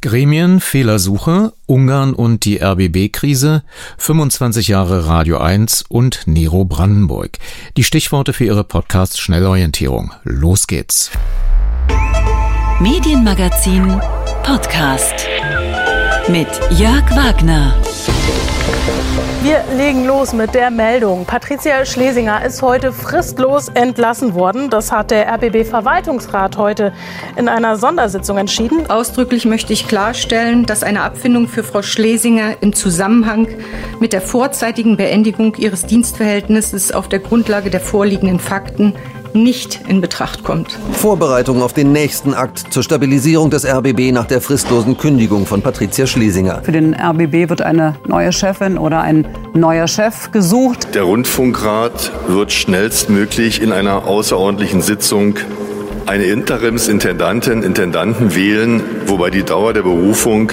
Gremien, Fehlersuche, Ungarn und die RBB-Krise, 25 Jahre Radio 1 und Nero Brandenburg. Die Stichworte für Ihre Podcast Schnellorientierung. Los geht's. Medienmagazin Podcast mit Jörg Wagner. Wir legen los mit der Meldung. Patricia Schlesinger ist heute fristlos entlassen worden. Das hat der RBB-Verwaltungsrat heute in einer Sondersitzung entschieden. Ausdrücklich möchte ich klarstellen, dass eine Abfindung für Frau Schlesinger im Zusammenhang mit der vorzeitigen Beendigung ihres Dienstverhältnisses auf der Grundlage der vorliegenden Fakten nicht in Betracht kommt. Vorbereitung auf den nächsten Akt zur Stabilisierung des RBB nach der fristlosen Kündigung von Patricia Schlesinger. Für den RBB wird eine neue Chefin oder ein neuer Chef gesucht. Der Rundfunkrat wird schnellstmöglich in einer außerordentlichen Sitzung eine Interimsintendantin, Intendanten wählen, wobei die Dauer der Berufung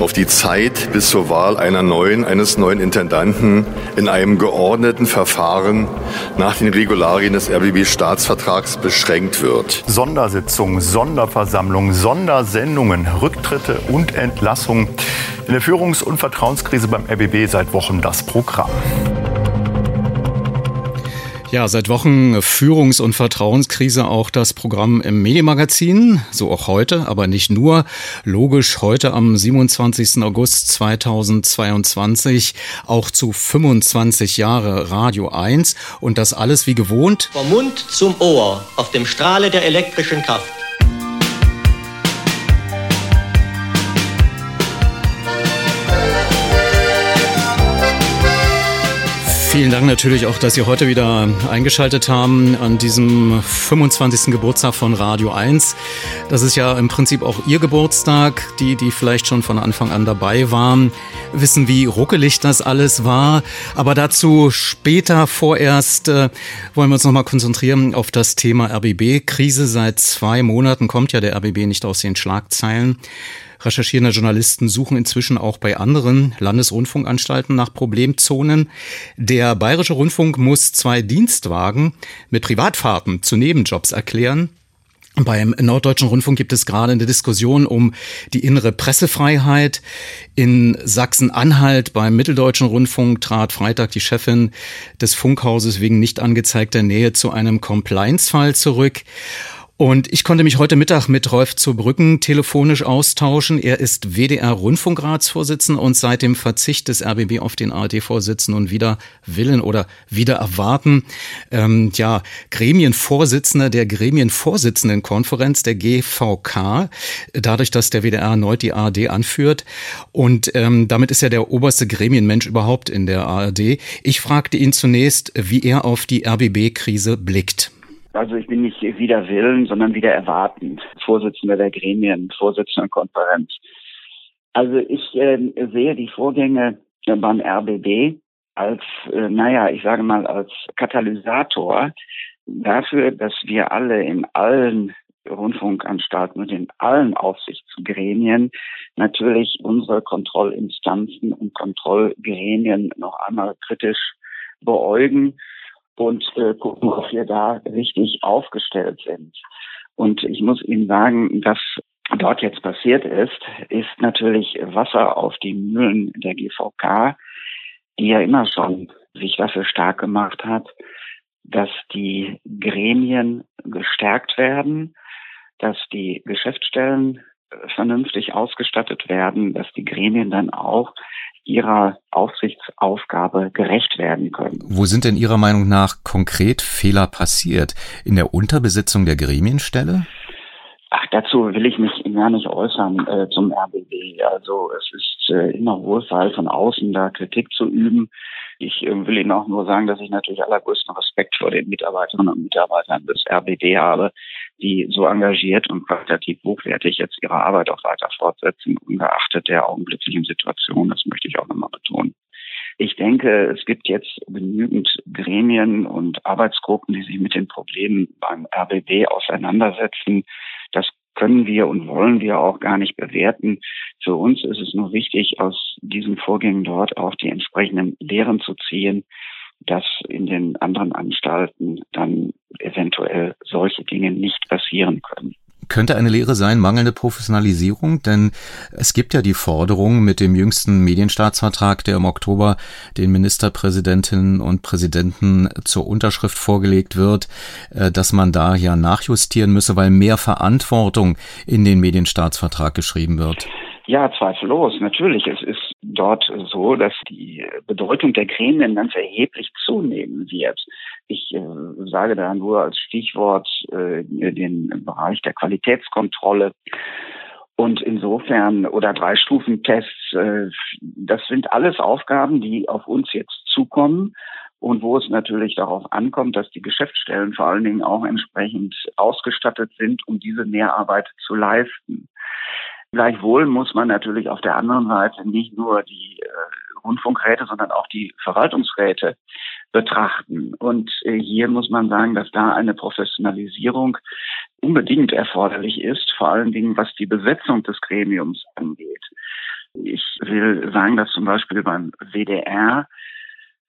auf die Zeit bis zur Wahl einer neuen, eines neuen Intendanten in einem geordneten Verfahren nach den Regularien des RBB-Staatsvertrags beschränkt wird. Sondersitzungen, Sonderversammlungen, Sondersendungen, Rücktritte und Entlassungen. In der Führungs- und Vertrauenskrise beim RBB seit Wochen das Programm. Ja, seit Wochen Führungs- und Vertrauenskrise auch das Programm im Medienmagazin, so auch heute, aber nicht nur. Logisch heute am 27. August 2022 auch zu 25 Jahre Radio 1 und das alles wie gewohnt. Vom Mund zum Ohr auf dem Strahle der elektrischen Kraft. Vielen Dank natürlich auch, dass Sie heute wieder eingeschaltet haben an diesem 25. Geburtstag von Radio 1. Das ist ja im Prinzip auch Ihr Geburtstag. Die, die vielleicht schon von Anfang an dabei waren, wissen, wie ruckelig das alles war. Aber dazu später vorerst äh, wollen wir uns nochmal konzentrieren auf das Thema RBB-Krise. Seit zwei Monaten kommt ja der RBB nicht aus den Schlagzeilen. Recherchierende Journalisten suchen inzwischen auch bei anderen Landesrundfunkanstalten nach Problemzonen. Der Bayerische Rundfunk muss zwei Dienstwagen mit Privatfahrten zu Nebenjobs erklären. Beim Norddeutschen Rundfunk gibt es gerade eine Diskussion um die innere Pressefreiheit. In Sachsen-Anhalt beim Mitteldeutschen Rundfunk trat Freitag die Chefin des Funkhauses wegen nicht angezeigter Nähe zu einem Compliance-Fall zurück. Und ich konnte mich heute Mittag mit Rolf zur Brücken telefonisch austauschen. Er ist WDR-Rundfunkratsvorsitzender und seit dem Verzicht des RBB auf den ARD-Vorsitzenden und wieder Willen oder wieder erwarten, ähm, ja, Gremienvorsitzender der Gremienvorsitzendenkonferenz der GVK, dadurch, dass der WDR erneut die ARD anführt. Und ähm, damit ist er der oberste Gremienmensch überhaupt in der ARD. Ich fragte ihn zunächst, wie er auf die RBB-Krise blickt. Also ich bin nicht wieder willen, sondern wieder erwartend. Vorsitzender der Gremien, Vorsitzender Konferenz. Also ich äh, sehe die Vorgänge beim RBB als, äh, naja, ich sage mal, als Katalysator dafür, dass wir alle in allen Rundfunkanstalten und in allen Aufsichtsgremien natürlich unsere Kontrollinstanzen und Kontrollgremien noch einmal kritisch beäugen und äh, gucken, ob wir da richtig aufgestellt sind. Und ich muss Ihnen sagen, was dort jetzt passiert ist, ist natürlich Wasser auf die Mühlen der GVK, die ja immer schon sich dafür stark gemacht hat, dass die Gremien gestärkt werden, dass die Geschäftsstellen vernünftig ausgestattet werden, dass die Gremien dann auch ihrer Aufsichtsaufgabe gerecht werden können. Wo sind denn Ihrer Meinung nach konkret Fehler passiert? In der Unterbesetzung der Gremienstelle? Ach, dazu will ich mich gar nicht äußern äh, zum RBB. Also es ist äh, immer Wohlfall von außen da Kritik zu üben. Ich äh, will Ihnen auch nur sagen, dass ich natürlich allergrößten Respekt vor den Mitarbeiterinnen und Mitarbeitern des RBB habe, die so engagiert und qualitativ hochwertig jetzt ihre Arbeit auch weiter fortsetzen, ungeachtet der augenblicklichen Situation. Das möchte ich auch nochmal betonen. Ich denke, es gibt jetzt genügend Gremien und Arbeitsgruppen, die sich mit den Problemen beim RBB auseinandersetzen. Können wir und wollen wir auch gar nicht bewerten. Für uns ist es nur wichtig, aus diesen Vorgängen dort auch die entsprechenden Lehren zu ziehen, dass in den anderen Anstalten dann eventuell solche Dinge nicht passieren können. Könnte eine Lehre sein, mangelnde Professionalisierung, denn es gibt ja die Forderung mit dem jüngsten Medienstaatsvertrag, der im Oktober den Ministerpräsidentinnen und Präsidenten zur Unterschrift vorgelegt wird, äh, dass man da ja nachjustieren müsse, weil mehr Verantwortung in den Medienstaatsvertrag geschrieben wird. Ja, zweifellos. Natürlich. Es ist dort so, dass die Bedeutung der Gremien ganz erheblich zunehmen wird. Ich äh, sage da nur als Stichwort äh, den Bereich der Qualitätskontrolle. Und insofern, oder Drei-Stufen-Tests, äh, das sind alles Aufgaben, die auf uns jetzt zukommen und wo es natürlich darauf ankommt, dass die Geschäftsstellen vor allen Dingen auch entsprechend ausgestattet sind, um diese Mehrarbeit zu leisten. Gleichwohl muss man natürlich auf der anderen Seite nicht nur die äh, Rundfunkräte, sondern auch die Verwaltungsräte betrachten. Und äh, hier muss man sagen, dass da eine Professionalisierung unbedingt erforderlich ist, vor allen Dingen was die Besetzung des Gremiums angeht. Ich will sagen, dass zum Beispiel beim WDR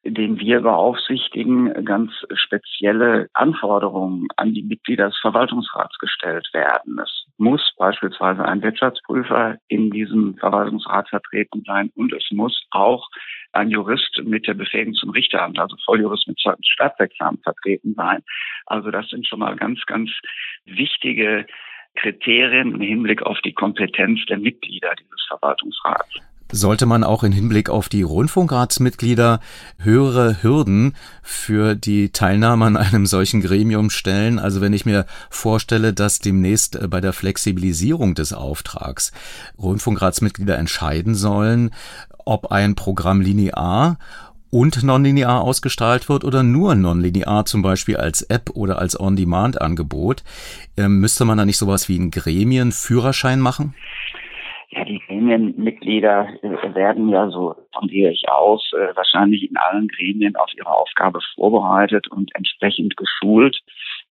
den wir beaufsichtigen, ganz spezielle Anforderungen an die Mitglieder des Verwaltungsrats gestellt werden. Es muss beispielsweise ein Wirtschaftsprüfer in diesem Verwaltungsrat vertreten sein und es muss auch ein Jurist mit der Befähigung zum Richteramt, also Volljurist mit Staatsexamen vertreten sein. Also das sind schon mal ganz, ganz wichtige Kriterien im Hinblick auf die Kompetenz der Mitglieder dieses Verwaltungsrats sollte man auch in Hinblick auf die Rundfunkratsmitglieder höhere Hürden für die Teilnahme an einem solchen Gremium stellen. Also wenn ich mir vorstelle, dass demnächst äh, bei der Flexibilisierung des Auftrags Rundfunkratsmitglieder entscheiden sollen, ob ein Programm linear und nonlinear ausgestrahlt wird oder nur nonlinear, zum Beispiel als App oder als On-Demand-Angebot, ähm, müsste man da nicht sowas wie einen Gremienführerschein machen? Gremienmitglieder äh, werden ja, so von gehe ich aus, äh, wahrscheinlich in allen Gremien auf ihre Aufgabe vorbereitet und entsprechend geschult.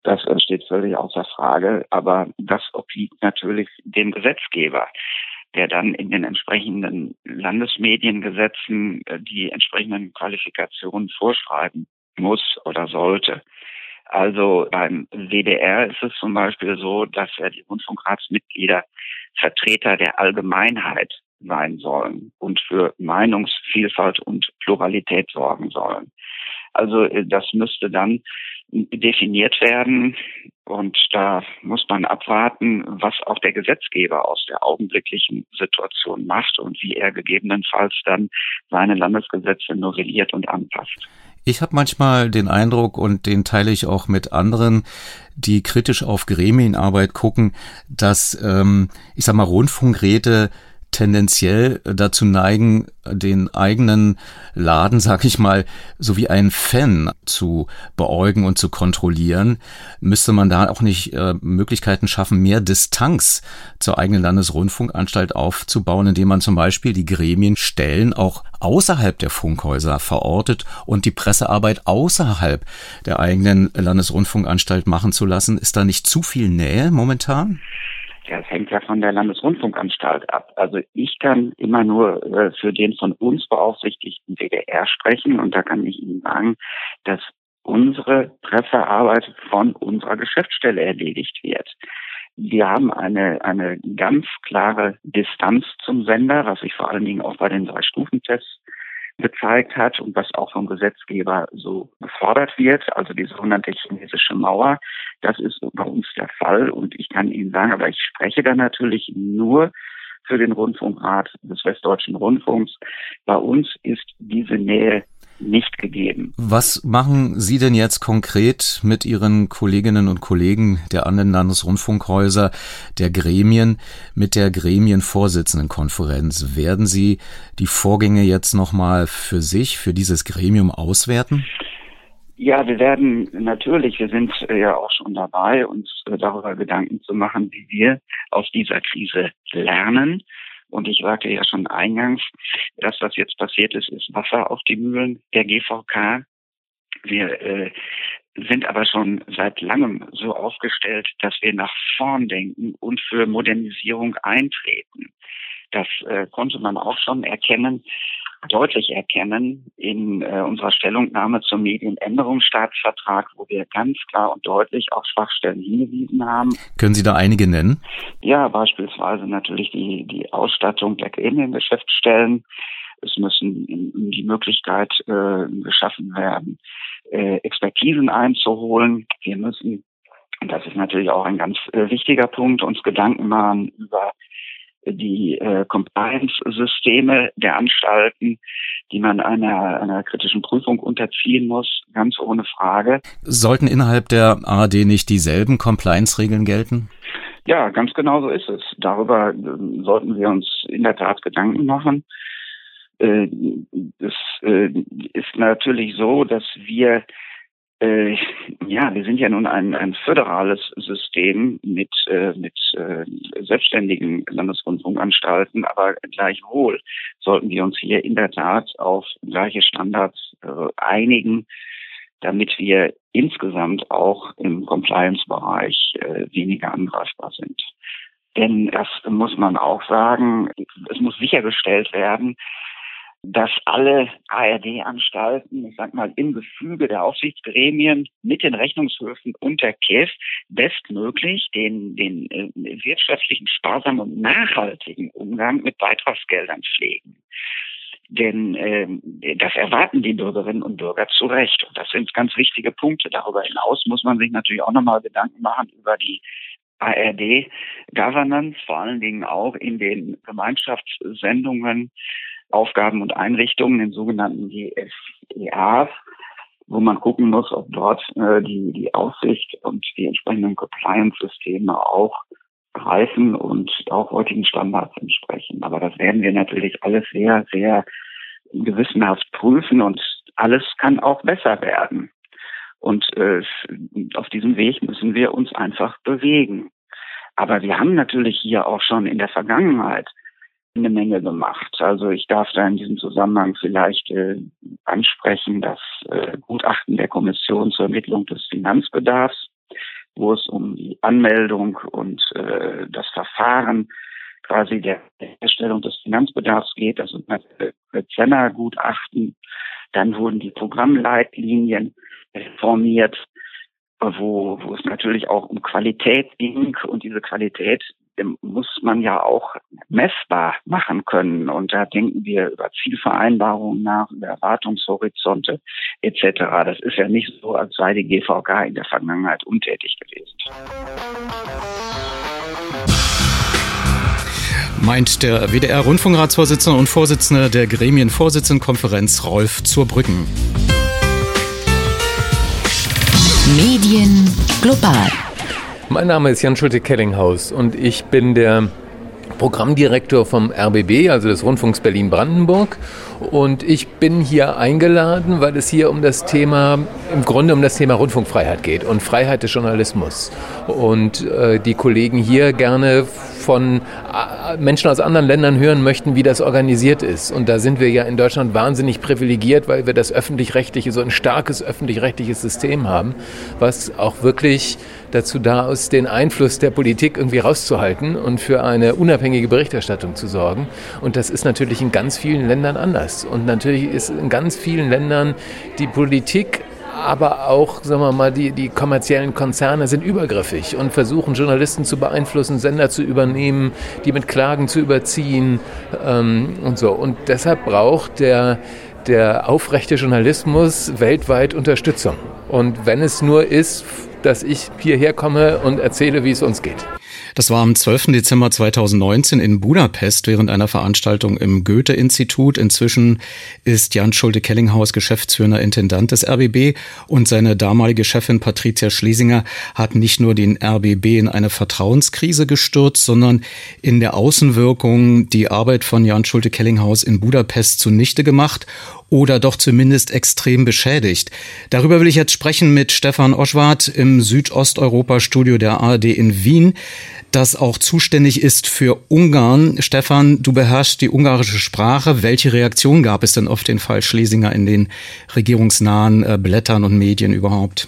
Das äh, steht völlig außer Frage. Aber das obliegt natürlich dem Gesetzgeber, der dann in den entsprechenden Landesmediengesetzen die entsprechenden Qualifikationen vorschreiben muss oder sollte. Also beim WDR ist es zum Beispiel so, dass ja die Rundfunkratsmitglieder Vertreter der Allgemeinheit sein sollen und für Meinungsvielfalt und Pluralität sorgen sollen. Also äh, das müsste dann definiert werden und da muss man abwarten, was auch der Gesetzgeber aus der augenblicklichen Situation macht und wie er gegebenenfalls dann seine Landesgesetze novelliert und anpasst. Ich habe manchmal den Eindruck, und den teile ich auch mit anderen, die kritisch auf Gremienarbeit gucken, dass, ähm, ich sag mal, Rundfunkräte tendenziell dazu neigen, den eigenen Laden, sag ich mal, so wie ein Fan zu beäugen und zu kontrollieren, müsste man da auch nicht äh, Möglichkeiten schaffen, mehr Distanz zur eigenen Landesrundfunkanstalt aufzubauen, indem man zum Beispiel die Gremienstellen auch außerhalb der Funkhäuser verortet und die Pressearbeit außerhalb der eigenen Landesrundfunkanstalt machen zu lassen. Ist da nicht zu viel Nähe momentan? Ja, es hängt ja von der Landesrundfunkanstalt ab. Also ich kann immer nur äh, für den von uns beaufsichtigten DDR sprechen und da kann ich Ihnen sagen, dass unsere Pressearbeit von unserer Geschäftsstelle erledigt wird. Wir haben eine, eine ganz klare Distanz zum Sender, was sich vor allen Dingen auch bei den drei Stufentests gezeigt hat und was auch vom Gesetzgeber so gefordert wird, also die sogenannte chinesische Mauer. Das ist bei uns der Fall und ich kann Ihnen sagen, aber ich spreche da natürlich nur für den Rundfunkrat des Westdeutschen Rundfunks. Bei uns ist diese Nähe nicht gegeben. Was machen Sie denn jetzt konkret mit Ihren Kolleginnen und Kollegen der anderen Landesrundfunkhäuser, der Gremien, mit der Gremienvorsitzendenkonferenz? Werden Sie die Vorgänge jetzt nochmal für sich, für dieses Gremium auswerten? Ja, wir werden natürlich, wir sind ja auch schon dabei, uns darüber Gedanken zu machen, wie wir aus dieser Krise lernen und ich sagte ja schon eingangs, das, was jetzt passiert ist, ist Wasser auf die Mühlen der GVK. Wir äh, sind aber schon seit langem so aufgestellt, dass wir nach vorn denken und für Modernisierung eintreten. Das äh, konnte man auch schon erkennen deutlich erkennen in äh, unserer Stellungnahme zum Medienänderungsstaatsvertrag, wo wir ganz klar und deutlich auf Schwachstellen hingewiesen haben. Können Sie da einige nennen? Ja, beispielsweise natürlich die, die Ausstattung der Gremiengeschäftsstellen. Es müssen die Möglichkeit äh, geschaffen werden, äh, Expertisen einzuholen. Wir müssen, und das ist natürlich auch ein ganz äh, wichtiger Punkt, uns Gedanken machen über die äh, Compliance-Systeme der Anstalten, die man einer, einer kritischen Prüfung unterziehen muss, ganz ohne Frage. Sollten innerhalb der ARD nicht dieselben Compliance-Regeln gelten? Ja, ganz genau so ist es. Darüber äh, sollten wir uns in der Tat Gedanken machen. Äh, es äh, ist natürlich so, dass wir äh, ja, wir sind ja nun ein, ein föderales System mit, äh, mit äh, selbstständigen Landesrundfunkanstalten, aber gleichwohl sollten wir uns hier in der Tat auf gleiche Standards äh, einigen, damit wir insgesamt auch im Compliance-Bereich äh, weniger angreifbar sind. Denn das muss man auch sagen, es muss sichergestellt werden, dass alle ARD-Anstalten, ich sag mal, im Gefüge der Aufsichtsgremien mit den Rechnungshöfen und der KEF bestmöglich den, den äh, wirtschaftlichen, sparsamen und nachhaltigen Umgang mit Beitragsgeldern pflegen. Denn äh, das erwarten die Bürgerinnen und Bürger zu Recht. Und das sind ganz wichtige Punkte. Darüber hinaus muss man sich natürlich auch nochmal Gedanken machen über die ARD-Governance, vor allen Dingen auch in den Gemeinschaftssendungen Aufgaben und Einrichtungen, den sogenannten GFEAs, wo man gucken muss, ob dort äh, die, die Aufsicht und die entsprechenden Compliance-Systeme auch greifen und auch heutigen Standards entsprechen. Aber das werden wir natürlich alles sehr, sehr gewissenhaft prüfen und alles kann auch besser werden. Und äh, auf diesem Weg müssen wir uns einfach bewegen. Aber wir haben natürlich hier auch schon in der Vergangenheit eine Menge gemacht. Also ich darf da in diesem Zusammenhang vielleicht äh, ansprechen, das äh, Gutachten der Kommission zur Ermittlung des Finanzbedarfs, wo es um die Anmeldung und äh, das Verfahren quasi der Herstellung des Finanzbedarfs geht. Das sind Zenner-Gutachten. Dann wurden die Programmleitlinien reformiert, wo, wo es natürlich auch um Qualität ging und diese Qualität muss man ja auch messbar machen können. Und da denken wir über Zielvereinbarungen nach, über Erwartungshorizonte etc. Das ist ja nicht so, als sei die GVK in der Vergangenheit untätig gewesen. Meint der WDR-Rundfunkratsvorsitzende und Vorsitzende der Gremienvorsitzendenkonferenz Rolf Zurbrücken. Medien global. Mein Name ist Jan Schulte-Kellinghaus und ich bin der Programmdirektor vom RBB, also des Rundfunks Berlin-Brandenburg. Und ich bin hier eingeladen, weil es hier um das Thema, im Grunde um das Thema Rundfunkfreiheit geht und Freiheit des Journalismus. Und äh, die Kollegen hier gerne von äh, Menschen aus anderen Ländern hören möchten, wie das organisiert ist. Und da sind wir ja in Deutschland wahnsinnig privilegiert, weil wir das öffentlich-rechtliche, so ein starkes öffentlich-rechtliches System haben, was auch wirklich dazu da ist, den Einfluss der Politik irgendwie rauszuhalten und für eine unabhängige Berichterstattung zu sorgen. Und das ist natürlich in ganz vielen Ländern anders. Und natürlich ist in ganz vielen Ländern die Politik aber auch, sagen wir mal, die, die kommerziellen Konzerne sind übergriffig und versuchen Journalisten zu beeinflussen, Sender zu übernehmen, die mit Klagen zu überziehen ähm, und so. Und deshalb braucht der, der aufrechte Journalismus weltweit Unterstützung. Und wenn es nur ist, dass ich hierher komme und erzähle, wie es uns geht. Das war am 12. Dezember 2019 in Budapest während einer Veranstaltung im Goethe-Institut. Inzwischen ist Jan Schulte-Kellinghaus geschäftsführender Intendant des RBB und seine damalige Chefin Patricia Schlesinger hat nicht nur den RBB in eine Vertrauenskrise gestürzt, sondern in der Außenwirkung die Arbeit von Jan Schulte-Kellinghaus in Budapest zunichte gemacht oder doch zumindest extrem beschädigt. Darüber will ich jetzt sprechen mit Stefan Oschwart im Südosteuropa-Studio der ARD in Wien, das auch zuständig ist für Ungarn. Stefan, du beherrschst die ungarische Sprache. Welche Reaktion gab es denn auf den Fall Schlesinger in den regierungsnahen äh, Blättern und Medien überhaupt?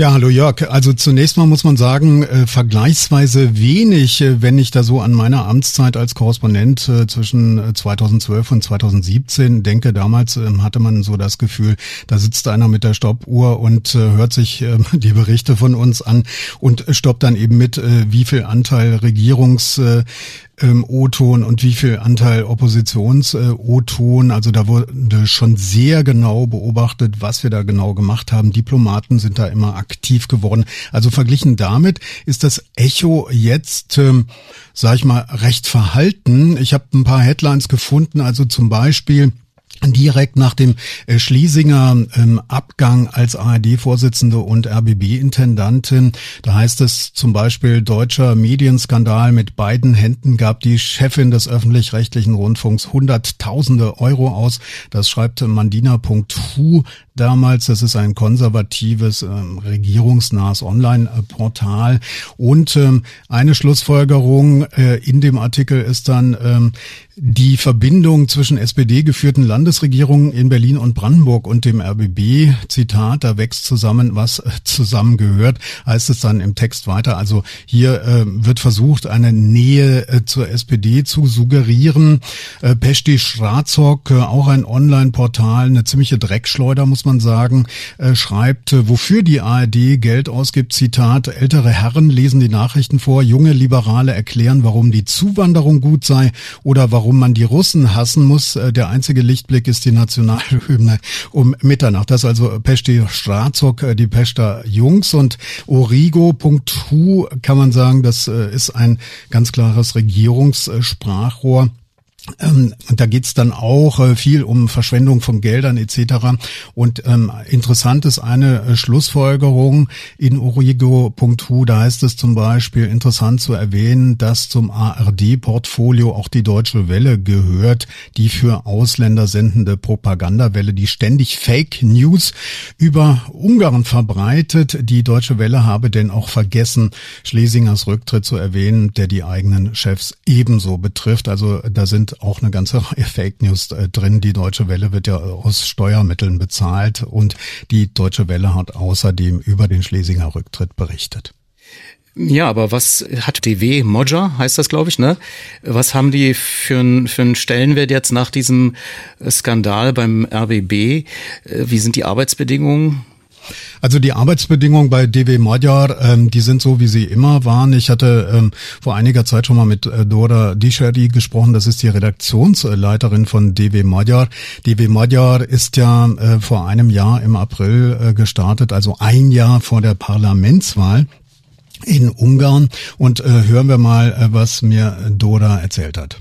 Ja, hallo Jörg. Also zunächst mal muss man sagen, äh, vergleichsweise wenig, äh, wenn ich da so an meine Amtszeit als Korrespondent äh, zwischen 2012 und 2017 denke. Damals ähm, hatte man so das Gefühl, da sitzt einer mit der Stoppuhr und äh, hört sich ähm, die Berichte von uns an und stoppt dann eben mit, äh, wie viel Anteil Regierungs äh, ähm, O-Ton und wie viel Anteil Oppositions-O-Ton. Äh, also da wurde schon sehr genau beobachtet, was wir da genau gemacht haben. Diplomaten sind da immer aktiv geworden. Also verglichen damit ist das Echo jetzt, ähm, sag ich mal, recht verhalten. Ich habe ein paar Headlines gefunden, also zum Beispiel direkt nach dem äh, Schliesinger ähm, Abgang als ARD-Vorsitzende und RBB-Intendantin. Da heißt es zum Beispiel, deutscher Medienskandal mit beiden Händen gab die Chefin des öffentlich-rechtlichen Rundfunks Hunderttausende Euro aus. Das schreibt mandina.hu damals. Das ist ein konservatives, ähm, regierungsnahes Online-Portal. Und ähm, eine Schlussfolgerung äh, in dem Artikel ist dann, ähm, die Verbindung zwischen SPD-geführten Landesregierungen in Berlin und Brandenburg und dem RBB, Zitat, da wächst zusammen, was äh, zusammengehört, heißt es dann im Text weiter. Also hier äh, wird versucht, eine Nähe äh, zur SPD zu suggerieren. Äh, Pesti Schrazok, äh, auch ein Online-Portal, eine ziemliche Dreckschleuder, muss man sagen, äh, schreibt, äh, wofür die ARD Geld ausgibt, Zitat, ältere Herren lesen die Nachrichten vor, junge Liberale erklären, warum die Zuwanderung gut sei oder warum man die Russen hassen muss. Äh, der einzige Lichtblick ist die Nationalhymne um Mitternacht. Das ist also Pesti Strazok, äh, die Pester Jungs und Origo.hu kann man sagen, das äh, ist ein ganz klares Regierungssprachrohr. Ähm, da geht's dann auch äh, viel um Verschwendung von Geldern etc. Und ähm, interessant ist eine äh, Schlussfolgerung in origo.hu, da heißt es zum Beispiel interessant zu erwähnen, dass zum ARD-Portfolio auch die Deutsche Welle gehört, die für Ausländer sendende Propagandawelle, die ständig Fake News über Ungarn verbreitet. Die Deutsche Welle habe denn auch vergessen, Schlesingers Rücktritt zu erwähnen, der die eigenen Chefs ebenso betrifft. Also da sind auch eine ganze Reihe Fake News äh, drin. Die Deutsche Welle wird ja aus Steuermitteln bezahlt und die Deutsche Welle hat außerdem über den Schlesinger Rücktritt berichtet. Ja, aber was hat DW Moja, heißt das, glaube ich, ne? Was haben die für, ein, für einen Stellenwert jetzt nach diesem Skandal beim RBB? Äh, wie sind die Arbeitsbedingungen? Also die Arbeitsbedingungen bei DW Magyar, ähm, die sind so, wie sie immer waren. Ich hatte ähm, vor einiger Zeit schon mal mit äh, Dora Disheri gesprochen. Das ist die Redaktionsleiterin von DW Magyar. DW Magyar ist ja äh, vor einem Jahr im April äh, gestartet, also ein Jahr vor der Parlamentswahl in Ungarn und äh, hören wir mal, äh, was mir Dora erzählt hat.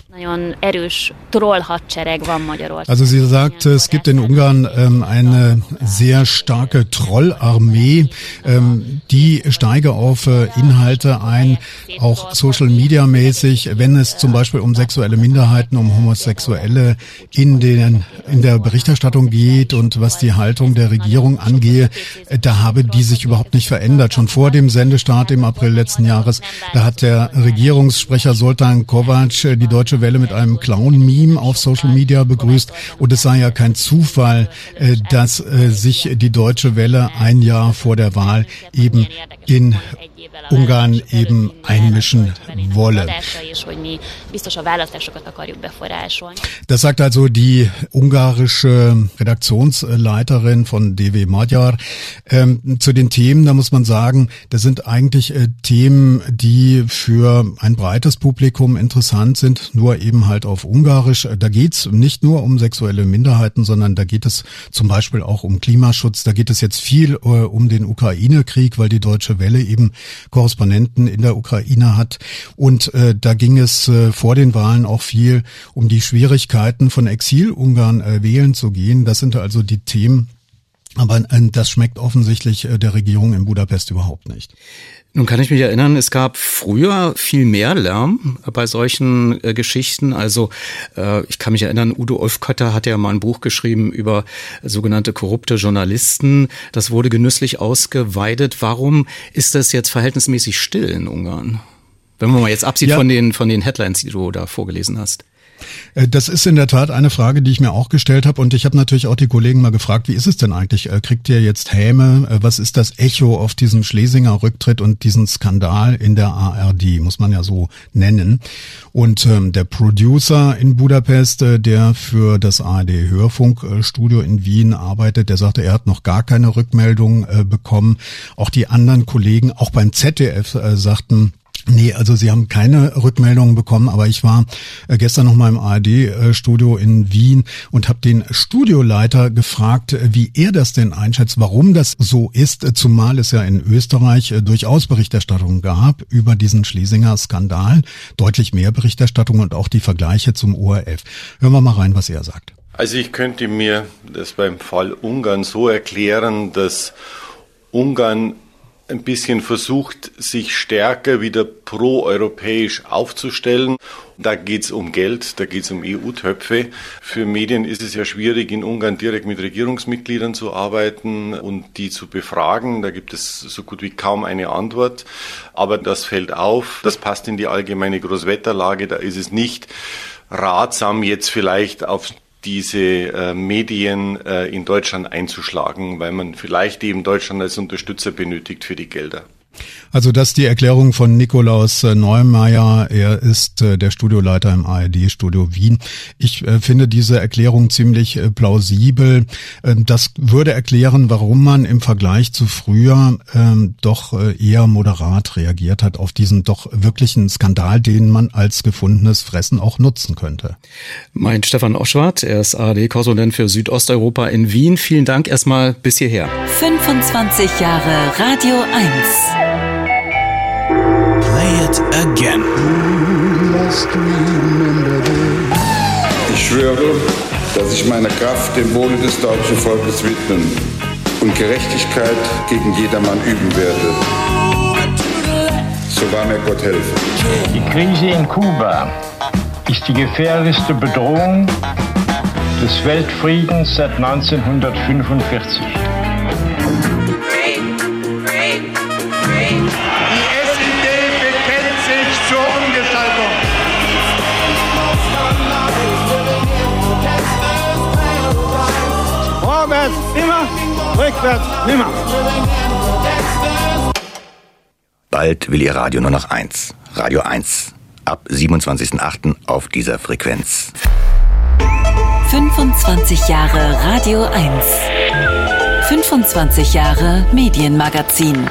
Also sie sagt, es gibt in Ungarn ähm, eine sehr starke Trollarmee, ähm, die steige auf äh, Inhalte ein, auch Social Media mäßig, wenn es zum Beispiel um sexuelle Minderheiten, um Homosexuelle in den in der Berichterstattung geht und was die Haltung der Regierung angehe, äh, da habe die sich überhaupt nicht verändert. Schon vor dem Sendestart im April letzten Jahres, da hat der Regierungssprecher Sultan Kovac äh, die Deutsche Welle mit einem Clown-Meme auf Social Media begrüßt. Und es sei ja kein Zufall, äh, dass äh, sich die Deutsche Welle ein Jahr vor der Wahl eben in Ungarn eben einmischen wolle. Das sagt also die ungarische Redaktionsleiterin von DW Magyar. Ähm, zu den Themen, da muss man sagen, das sind eigentlich äh, Themen, die für ein breites Publikum interessant sind, nur eben halt auf Ungarisch. Da geht's nicht nur um sexuelle Minderheiten, sondern da geht es zum Beispiel auch um Klimaschutz. Da geht es jetzt viel äh, um den Ukraine-Krieg, weil die Deutsche Welle eben Korrespondenten in der Ukraine hat. Und äh, da ging es äh, vor den Wahlen auch viel um die Schwierigkeiten von Exil-Ungarn äh, wählen zu gehen. Das sind also die Themen, aber äh, das schmeckt offensichtlich äh, der Regierung in Budapest überhaupt nicht. Nun kann ich mich erinnern, es gab früher viel mehr Lärm bei solchen äh, Geschichten. Also äh, ich kann mich erinnern, Udo Olfkötter hat ja mal ein Buch geschrieben über sogenannte korrupte Journalisten. Das wurde genüsslich ausgeweidet. Warum ist das jetzt verhältnismäßig still in Ungarn? Wenn man mal jetzt absieht ja. von den, von den Headlines, die du da vorgelesen hast. Äh, das ist in der Tat eine Frage, die ich mir auch gestellt habe und ich habe natürlich auch die Kollegen mal gefragt, wie ist es denn eigentlich? Äh, kriegt ihr jetzt Häme? Äh, was ist das Echo auf diesen Schlesinger Rücktritt und diesen Skandal in der ARD, muss man ja so nennen. Und ähm, der Producer in Budapest, der für das ARD Hörfunkstudio in Wien arbeitet, der sagte, er hat noch gar keine Rückmeldung äh, bekommen. Auch die anderen Kollegen, auch beim ZDF, äh, sagten, Nee, also Sie haben keine Rückmeldungen bekommen, aber ich war äh, gestern noch mal im ARD-Studio in Wien und habe den Studioleiter gefragt, äh, wie er das denn einschätzt, warum das so ist, äh, zumal es ja in Österreich durchaus Berichterstattung gab über diesen Schlesinger Skandal, deutlich mehr Berichterstattung und auch die Vergleiche zum ORF. Hören wir mal rein, was er sagt. Also ich könnte mir das beim Fall Ungarn so erklären, dass Ungarn ein bisschen versucht, sich stärker wieder proeuropäisch aufzustellen. Da geht's um Geld, da geht's um EU-Töpfe. Für Medien ist es ja schwierig, in Ungarn direkt mit Regierungsmitgliedern zu arbeiten und die zu befragen. Da gibt es so gut wie kaum eine Antwort. Aber das fällt auf. Das passt in die allgemeine Großwetterlage. Da ist es nicht ratsam, jetzt vielleicht auf diese äh, Medien äh, in Deutschland einzuschlagen, weil man vielleicht eben Deutschland als Unterstützer benötigt für die Gelder. Also das ist die Erklärung von Nikolaus äh, Neumeier. Er ist äh, der Studioleiter im ARD-Studio Wien. Ich äh, finde diese Erklärung ziemlich plausibel. Ähm, das würde erklären, warum man im Vergleich zu früher ähm, doch eher moderat reagiert hat auf diesen doch wirklichen Skandal, den man als gefundenes Fressen auch nutzen könnte. Mein Stefan Oschwart, er ist ARD-Korrespondent für Südosteuropa in Wien. Vielen Dank erstmal bis hierher. 25 Jahre Radio 1. Play it again. Ich schwöre, dass ich meine Kraft dem Wohle des deutschen Volkes widmen und Gerechtigkeit gegen jedermann üben werde. So wahr mir Gott helfe. Die Krise in Kuba ist die gefährlichste Bedrohung des Weltfriedens seit 1945. Vorwärts immer, rückwärts nimmer. Bald will Ihr Radio nur noch eins. Radio 1. Ab 27.08. auf dieser Frequenz. 25 Jahre Radio 1. 25 Jahre Medienmagazin.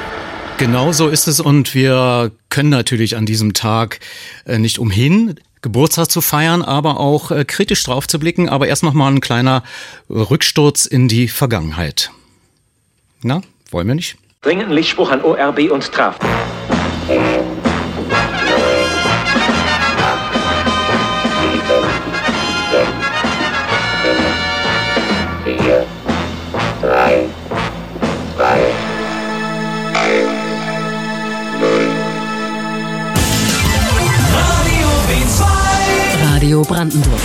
Genau so ist es und wir können natürlich an diesem Tag äh, nicht umhin, Geburtstag zu feiern, aber auch äh, kritisch drauf zu blicken. Aber erst noch mal ein kleiner Rücksturz in die Vergangenheit. Na, wollen wir nicht? Dringenden Lichtspruch an ORB und TRAF. Radio Brandenburg.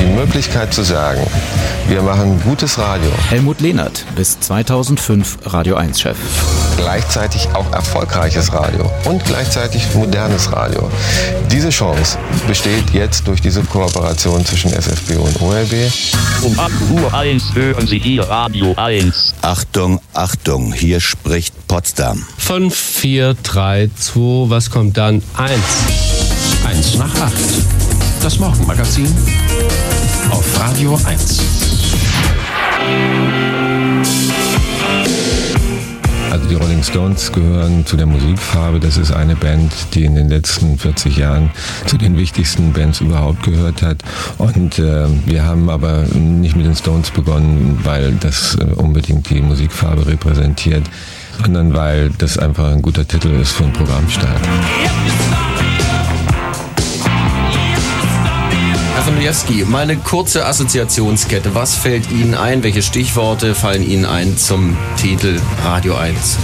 Die Möglichkeit zu sagen, wir machen gutes Radio. Helmut Lehnert, bis 2005 Radio 1-Chef. Gleichzeitig auch erfolgreiches Radio und gleichzeitig modernes Radio. Diese Chance besteht jetzt durch diese Kooperation zwischen SFB und ORB. Um 8 Uhr 1 hören Sie hier Radio 1. Achtung, Achtung, hier spricht Potsdam. 5, 4, 3, 2, was kommt dann? 1. 1 nach 8. Das Morgenmagazin auf Radio 1. Also die Rolling Stones gehören zu der Musikfarbe. Das ist eine Band, die in den letzten 40 Jahren zu den wichtigsten Bands überhaupt gehört hat. Und äh, wir haben aber nicht mit den Stones begonnen, weil das äh, unbedingt die Musikfarbe repräsentiert, sondern weil das einfach ein guter Titel ist für einen Programmstart. Herr von Milewski, mal eine kurze Assoziationskette. Was fällt Ihnen ein? Welche Stichworte fallen Ihnen ein zum Titel Radio 1?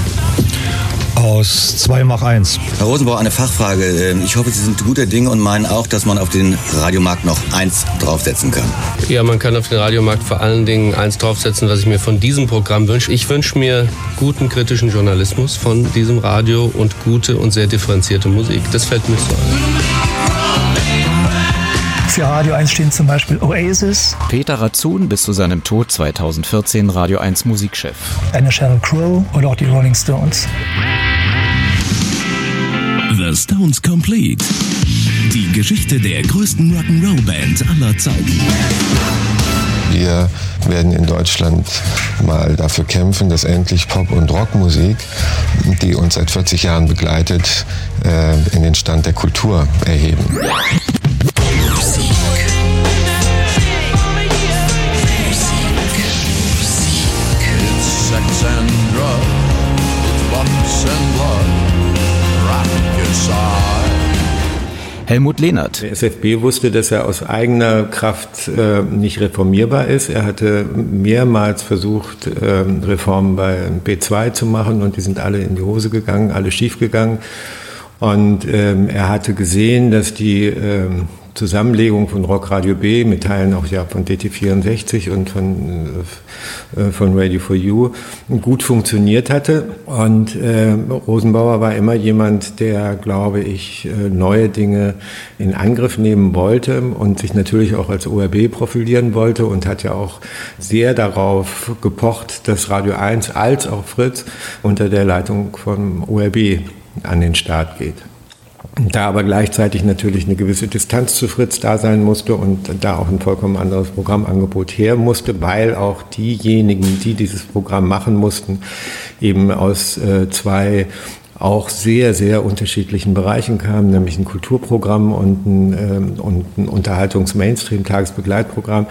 Autohaus 2 mach 1. Herr Rosenbauer, eine Fachfrage. Ähm, ich hoffe, Sie sind guter Dinge und meinen auch, dass man auf den Radiomarkt noch eins draufsetzen kann. Ja, man kann auf den Radiomarkt vor allen Dingen eins draufsetzen, was ich mir von diesem Programm wünsche. Ich wünsche mir guten kritischen Journalismus von diesem Radio und gute und sehr differenzierte Musik. Das fällt mir so ein. Für Radio 1 stehen zum Beispiel Oasis. Peter Razun bis zu seinem Tod 2014 Radio 1 Musikchef. Eine Sheryl Crow oder auch die Rolling Stones. The Stones Complete. Die Geschichte der größten Rock'n'Roll-Band aller Zeiten. Wir werden in Deutschland mal dafür kämpfen, dass endlich Pop- und Rockmusik, die uns seit 40 Jahren begleitet, äh, in den Stand der Kultur erheben. Helmut Lehnert. Der SFB wusste, dass er aus eigener Kraft äh, nicht reformierbar ist. Er hatte mehrmals versucht, äh, Reformen bei B2 zu machen und die sind alle in die Hose gegangen, alle schief gegangen. Und ähm, er hatte gesehen, dass die ähm, Zusammenlegung von Rock Radio B mit Teilen auch ja von DT64 und von, äh, von Radio for You gut funktioniert hatte. Und äh, Rosenbauer war immer jemand, der, glaube ich, äh, neue Dinge in Angriff nehmen wollte und sich natürlich auch als ORB profilieren wollte und hat ja auch sehr darauf gepocht, dass Radio 1 als auch Fritz unter der Leitung vom ORB an den Start geht. Da aber gleichzeitig natürlich eine gewisse Distanz zu Fritz da sein musste und da auch ein vollkommen anderes Programmangebot her musste, weil auch diejenigen, die dieses Programm machen mussten, eben aus äh, zwei auch sehr, sehr unterschiedlichen Bereichen kamen, nämlich ein Kulturprogramm und ein, ähm, und ein Unterhaltungs-Mainstream-Tagesbegleitprogramm.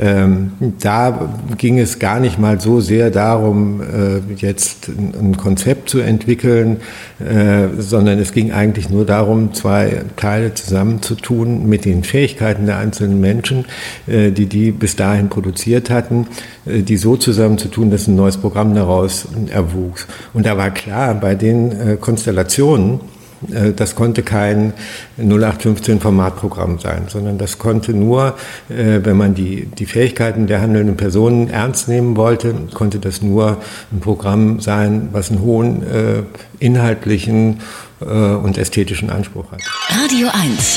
Ähm, da ging es gar nicht mal so sehr darum, äh, jetzt ein, Konzept zu entwickeln, äh, sondern es ging eigentlich nur darum, zwei Teile zusammenzutun mit den Fähigkeiten der einzelnen Menschen, äh, die die bis dahin produziert hatten, äh, die so zusammenzutun, dass ein neues Programm daraus erwuchs. Und da war klar, bei den äh, Konstellationen, äh, das konnte kein 0815 Formatprogramm sein, sondern das konnte nur, äh, wenn man die, die Fähigkeiten der handelnden Personen ernst nehmen wollte, konnte das nur ein Programm sein, was einen hohen äh, inhaltlichen und ästhetischen Anspruch hat. Radio 1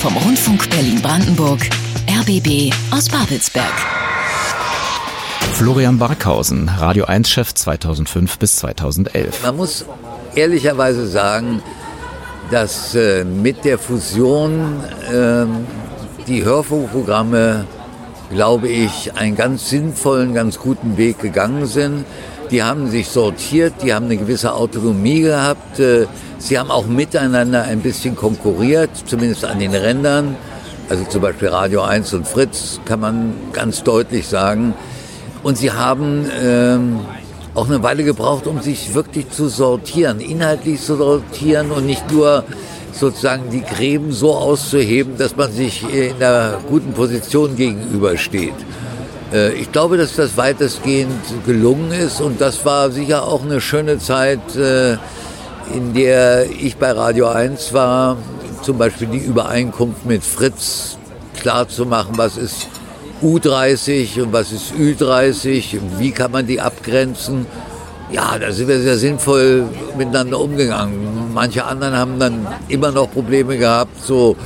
vom Rundfunk Berlin-Brandenburg, RBB aus Babelsberg. Florian Barkhausen, Radio 1-Chef 2005 bis 2011. Man muss ehrlicherweise sagen, dass äh, mit der Fusion äh, die Hörfunkprogramme, glaube ich, einen ganz sinnvollen, ganz guten Weg gegangen sind. Die haben sich sortiert, die haben eine gewisse Autonomie gehabt. Äh, sie haben auch miteinander ein bisschen konkurriert, zumindest an den Rändern. Also zum Beispiel Radio 1 und Fritz kann man ganz deutlich sagen. Und sie haben ähm, auch eine Weile gebraucht, um sich wirklich zu sortieren, inhaltlich zu sortieren und nicht nur sozusagen die Gräben so auszuheben, dass man sich in einer guten Position gegenübersteht. Äh, ich glaube, dass das weitestgehend gelungen ist und das war sicher auch eine schöne Zeit, äh, in der ich bei Radio 1 war, zum Beispiel die Übereinkunft mit Fritz klar zu machen, was ist U30 und was ist Ü30, wie kann man die abgrenzen. Ja, da sind wir sehr sinnvoll miteinander umgegangen. Manche anderen haben dann immer noch Probleme gehabt, so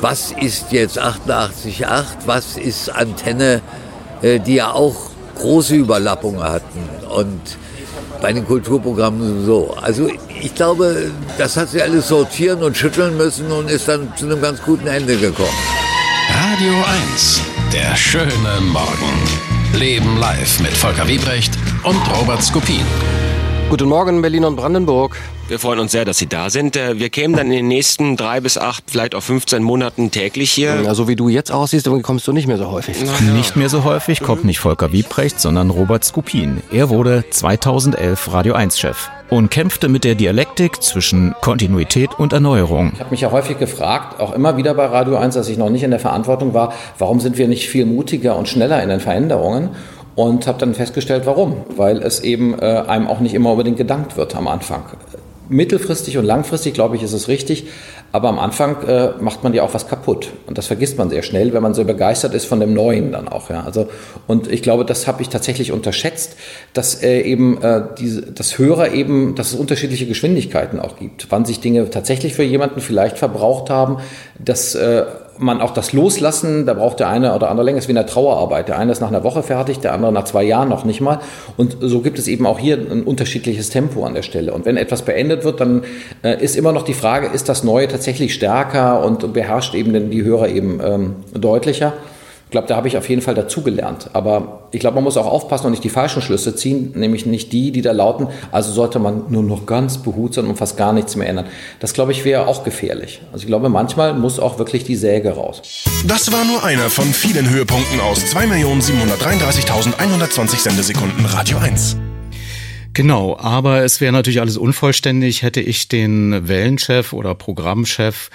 was ist jetzt 88.8, was ist Antenne, äh, die ja auch große Überlappungen hatten und bei den Kulturprogrammen so. Also ich glaube, das hat sich alles sortieren und schütteln müssen und ist dann zu einem ganz guten Ende gekommen. Radio 1, der schöne Morgen. Leben live mit Volker Wiebrecht und Robert Skopin. Guten Morgen, Berlin und Brandenburg. Wir freuen uns sehr, dass Sie da sind. Äh, wir kämen dann in den nächsten drei bis acht, vielleicht auch 15 Monaten täglich hier. Ja, so wie du jetzt aussiehst, kommst du nicht mehr so häufig. Ja. Nicht mehr so häufig kommt nicht Volker Wiebrecht, sondern Robert Skopin. Er wurde 2011 Radio 1-Chef und kämpfte mit der Dialektik zwischen Kontinuität und Erneuerung. Ich habe mich ja häufig gefragt, auch immer wieder bei Radio 1, dass ich noch nicht in der Verantwortung war, warum sind wir nicht viel mutiger und schneller in den Veränderungen? Und habe dann festgestellt, warum. Weil es eben äh, einem auch nicht immer unbedingt gedankt wird am Anfang. mittelfristig und langfristig, glaube ich, ist es richtig. Aber am Anfang äh, macht man ja auch was kaputt. Und das vergisst man sehr schnell, wenn man so begeistert ist von dem Neuen dann auch. Ja. Also, und ich glaube, das habe ich tatsächlich unterschätzt, dass äh, eben äh, diese, das Hörer eben, dass es unterschiedliche Geschwindigkeiten auch gibt. Wann sich Dinge tatsächlich für jemanden vielleicht verbraucht haben, dass äh, man auch das Loslassen, da braucht der eine oder andere länger, ist wie eine Trauerarbeit. Der eine ist nach einer Woche fertig, der andere nach zwei Jahren noch nicht mal. Und so gibt es eben auch hier ein unterschiedliches Tempo an der Stelle. Und wenn etwas beendet wird, dann äh, ist immer noch die Frage, ist das Neue tatsächlich stärker und beherrscht eben die Hörer eben ähm, deutlicher? Ich glaube, da habe ich auf jeden Fall dazugelernt. Aber ich glaube, man muss auch aufpassen und nicht die falschen Schlüsse ziehen, nämlich nicht die, die da lauten, also sollte man nur noch ganz behutsam und fast gar nichts mehr ändern. Das, glaube ich, wäre auch gefährlich. Also ich glaube, manchmal muss auch wirklich die Säge raus. Das war nur einer von vielen Höhepunkten aus 2.733.120 Sendesekunden Radio 1. Genau, aber es wäre natürlich alles unvollständig, hätte ich den Wellenchef oder Programmchef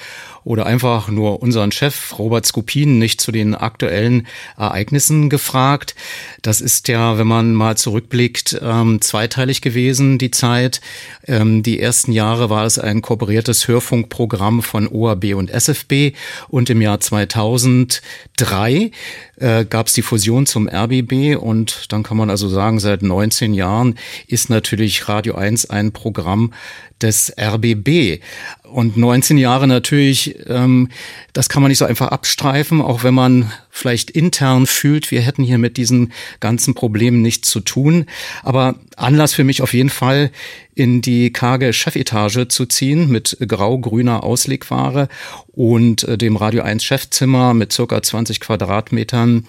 oder einfach nur unseren Chef Robert Skopin nicht zu den aktuellen Ereignissen gefragt. Das ist ja, wenn man mal zurückblickt, ähm, zweiteilig gewesen, die Zeit. Ähm, die ersten Jahre war es ein kooperiertes Hörfunkprogramm von OAB und SFB und im Jahr 2003 äh, gab es die Fusion zum RBB und dann kann man also sagen, seit 19 Jahren ist natürlich Radio 1 ein Programm, des RBB. Und 19 Jahre natürlich, ähm, das kann man nicht so einfach abstreifen, auch wenn man vielleicht intern fühlt, wir hätten hier mit diesen ganzen Problemen nichts zu tun. Aber Anlass für mich auf jeden Fall, in die karge Chefetage zu ziehen mit grau-grüner Auslegware und äh, dem Radio 1 Chefzimmer mit circa 20 Quadratmetern,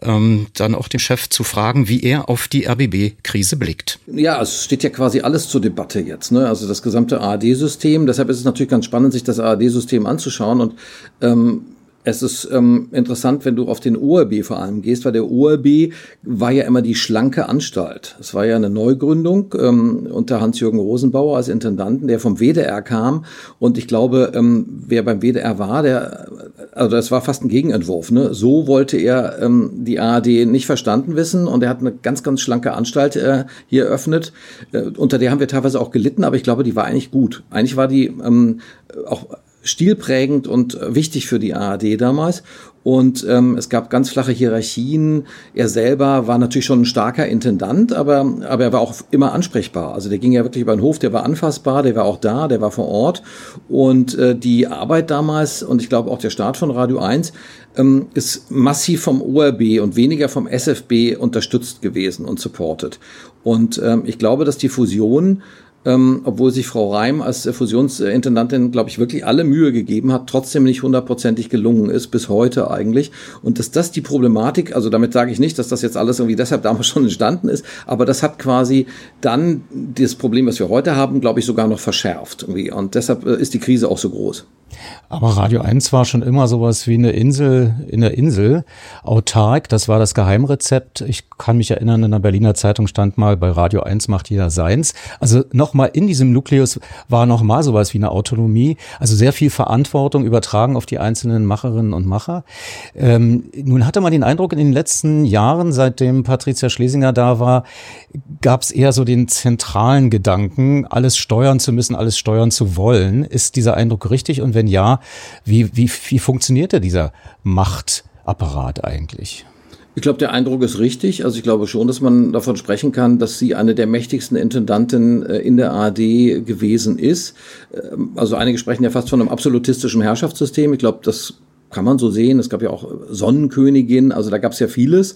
ähm, dann auch den Chef zu fragen, wie er auf die RBB-Krise blickt. Ja, es steht ja quasi alles zur Debatte jetzt, ne? also das gesamte ARD-System. Deshalb ist es natürlich ganz spannend, sich das ARD-System anzuschauen und ähm, es ist ähm, interessant, wenn du auf den ORB vor allem gehst, weil der ORB war ja immer die schlanke Anstalt. Es war ja eine Neugründung ähm, unter Hans-Jürgen Rosenbauer als Intendanten, der vom WDR kam. Und ich glaube, ähm, wer beim WDR war, der, also das war fast ein Gegenentwurf. Ne? So wollte er ähm, die ARD nicht verstanden wissen und er hat eine ganz, ganz schlanke Anstalt äh, hier eröffnet. Äh, unter der haben wir teilweise auch gelitten, aber ich glaube, die war eigentlich gut. Eigentlich war die ähm, auch stilprägend und wichtig für die ARD damals. Und ähm, es gab ganz flache Hierarchien. Er selber war natürlich schon ein starker Intendant, aber, aber er war auch immer ansprechbar. Also der ging ja wirklich über den Hof, der war anfassbar, der war auch da, der war vor Ort. Und äh, die Arbeit damals und ich glaube auch der Start von Radio 1 ähm, ist massiv vom ORB und weniger vom SFB unterstützt gewesen und supported. Und ähm, ich glaube, dass die Fusion ähm, obwohl sich Frau Reim als Fusionsintendantin, glaube ich, wirklich alle Mühe gegeben hat, trotzdem nicht hundertprozentig gelungen ist, bis heute eigentlich. Und dass das die Problematik, also damit sage ich nicht, dass das jetzt alles irgendwie deshalb damals schon entstanden ist, aber das hat quasi dann das Problem, was wir heute haben, glaube ich, sogar noch verschärft. Irgendwie. Und deshalb äh, ist die Krise auch so groß. Aber Radio 1 war schon immer sowas wie eine Insel in der Insel, autark. Das war das Geheimrezept. Ich kann mich erinnern, in der Berliner Zeitung stand mal, bei Radio 1 macht jeder seins. Also nochmal in diesem Nukleus war nochmal sowas wie eine Autonomie. Also sehr viel Verantwortung übertragen auf die einzelnen Macherinnen und Macher. Ähm, nun hatte man den Eindruck, in den letzten Jahren, seitdem Patricia Schlesinger da war, gab es eher so den zentralen Gedanken, alles steuern zu müssen, alles steuern zu wollen. Ist dieser Eindruck richtig? Und wenn ja, wie, wie, wie funktionierte dieser Machtapparat eigentlich? Ich glaube, der Eindruck ist richtig. Also ich glaube schon, dass man davon sprechen kann, dass sie eine der mächtigsten Intendanten äh, in der ARD gewesen ist. Ähm, also einige sprechen ja fast von einem absolutistischen Herrschaftssystem. Ich glaube, das kann man so sehen. Es gab ja auch Sonnenkönigin, also da gab es ja vieles.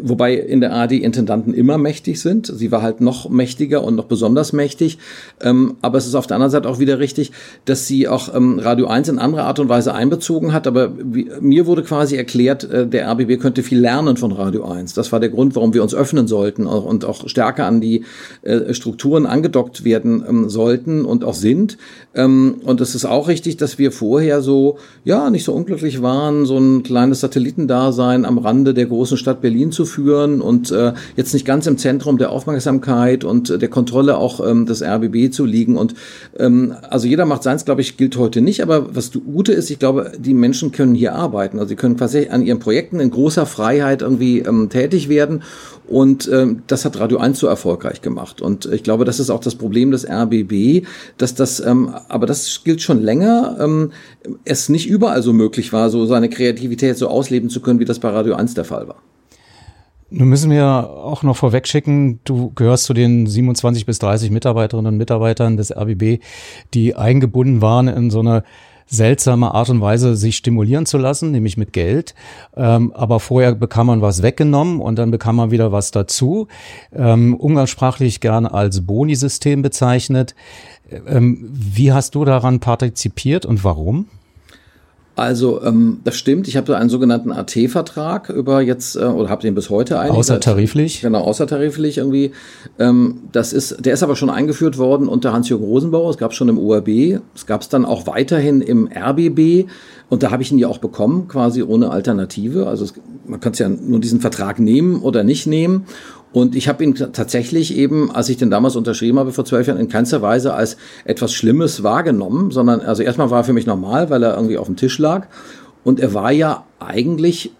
Wobei in der ARD Intendanten immer mächtig sind. Sie war halt noch mächtiger und noch besonders mächtig. Ähm, aber es ist auf der anderen Seite auch wieder richtig, dass sie auch ähm, Radio 1 in anderer Art und Weise einbezogen hat. Aber mir wurde quasi erklärt, äh, der RBB könnte viel lernen von Radio 1. Das war der Grund, warum wir uns öffnen sollten und auch stärker an die äh, Strukturen angedockt werden ähm, sollten und auch sind. und es ist auch richtig, dass wir vorher so, ja, nicht so unglücklich möglich waren, so ein kleines Satellitendasein am Rande der großen Stadt Berlin zu führen und äh, jetzt nicht ganz im Zentrum der Aufmerksamkeit und äh, der Kontrolle auch ähm, des RBB zu liegen. Und ähm, also jeder macht seins, glaube ich, gilt heute nicht. Aber was Gute ist, ich glaube, die Menschen können hier arbeiten. Also sie können quasi an ihren Projekten in großer Freiheit irgendwie ähm, tätig werden Und ähm, das hat Radio 1 so erfolgreich gemacht. Und ich glaube, das ist auch das Problem des RBB, dass das, ähm, aber das gilt schon länger, ähm, es nicht überall so möglich war, so seine Kreativität so ausleben zu können, wie das bei Radio 1 der Fall war. Nun müssen wir auch noch vorweg schicken, du gehörst zu den 27 bis 30 Mitarbeiterinnen und Mitarbeitern des RBB, die eingebunden waren in so eine seltsame Art und Weise, sich stimulieren zu lassen, nämlich mit Geld. Ähm, aber vorher bekam man was weggenommen und dann bekam man wieder was dazu. Ähm, umgangssprachlich gern als Boni-System bezeichnet. Ähm, wie hast du daran partizipiert und warum? Also ähm, das stimmt. Ich habe einen sogenannten AT-Vertrag über jetzt äh, oder habe den bis heute eigentlich. Außertariflich? Genau, außertariflich irgendwie. Ähm, das ist, der ist aber schon eingeführt worden unter Hans-Jürgen Rosenbauer. Es gab schon im ORB. Es gab es dann auch weiterhin im RBB. Und da habe ich ihn ja auch bekommen, quasi ohne Alternative. Also es, man kann es ja nur diesen Vertrag nehmen oder nicht nehmen. Und ich habe ihn tatsächlich eben, als ich den damals unterschrieben habe vor zwölf Jahren, in keinster Weise als etwas Schlimmes wahrgenommen, sondern also erstmal war er für mich normal, weil er irgendwie auf dem Tisch lag. Und er war ja eigentlich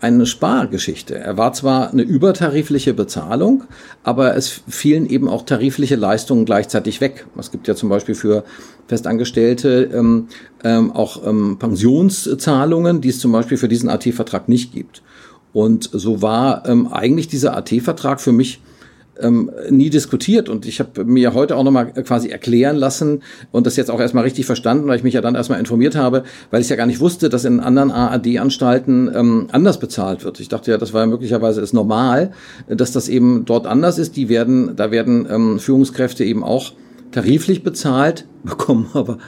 eine Spargeschichte. Er war zwar eine übertarifliche Bezahlung, aber es fielen eben auch tarifliche Leistungen gleichzeitig weg. Es gibt ja zum Beispiel für Festangestellte ähm, ähm, auch ähm, Pensionszahlungen, die es zum Beispiel für diesen AT-Vertrag nicht gibt. Und so war ähm, eigentlich dieser AT-Vertrag für mich ähm, nie diskutiert und ich habe mir heute auch nochmal quasi erklären lassen und das jetzt auch erstmal richtig verstanden, weil ich mich ja dann erstmal informiert habe, weil ich ja gar nicht wusste, dass in anderen AAD-Anstalten ähm, anders bezahlt wird. Ich dachte ja, das war ja möglicherweise ist normal, dass das eben dort anders ist. Die werden, da werden ähm, Führungskräfte eben auch tariflich bezahlt, bekommen aber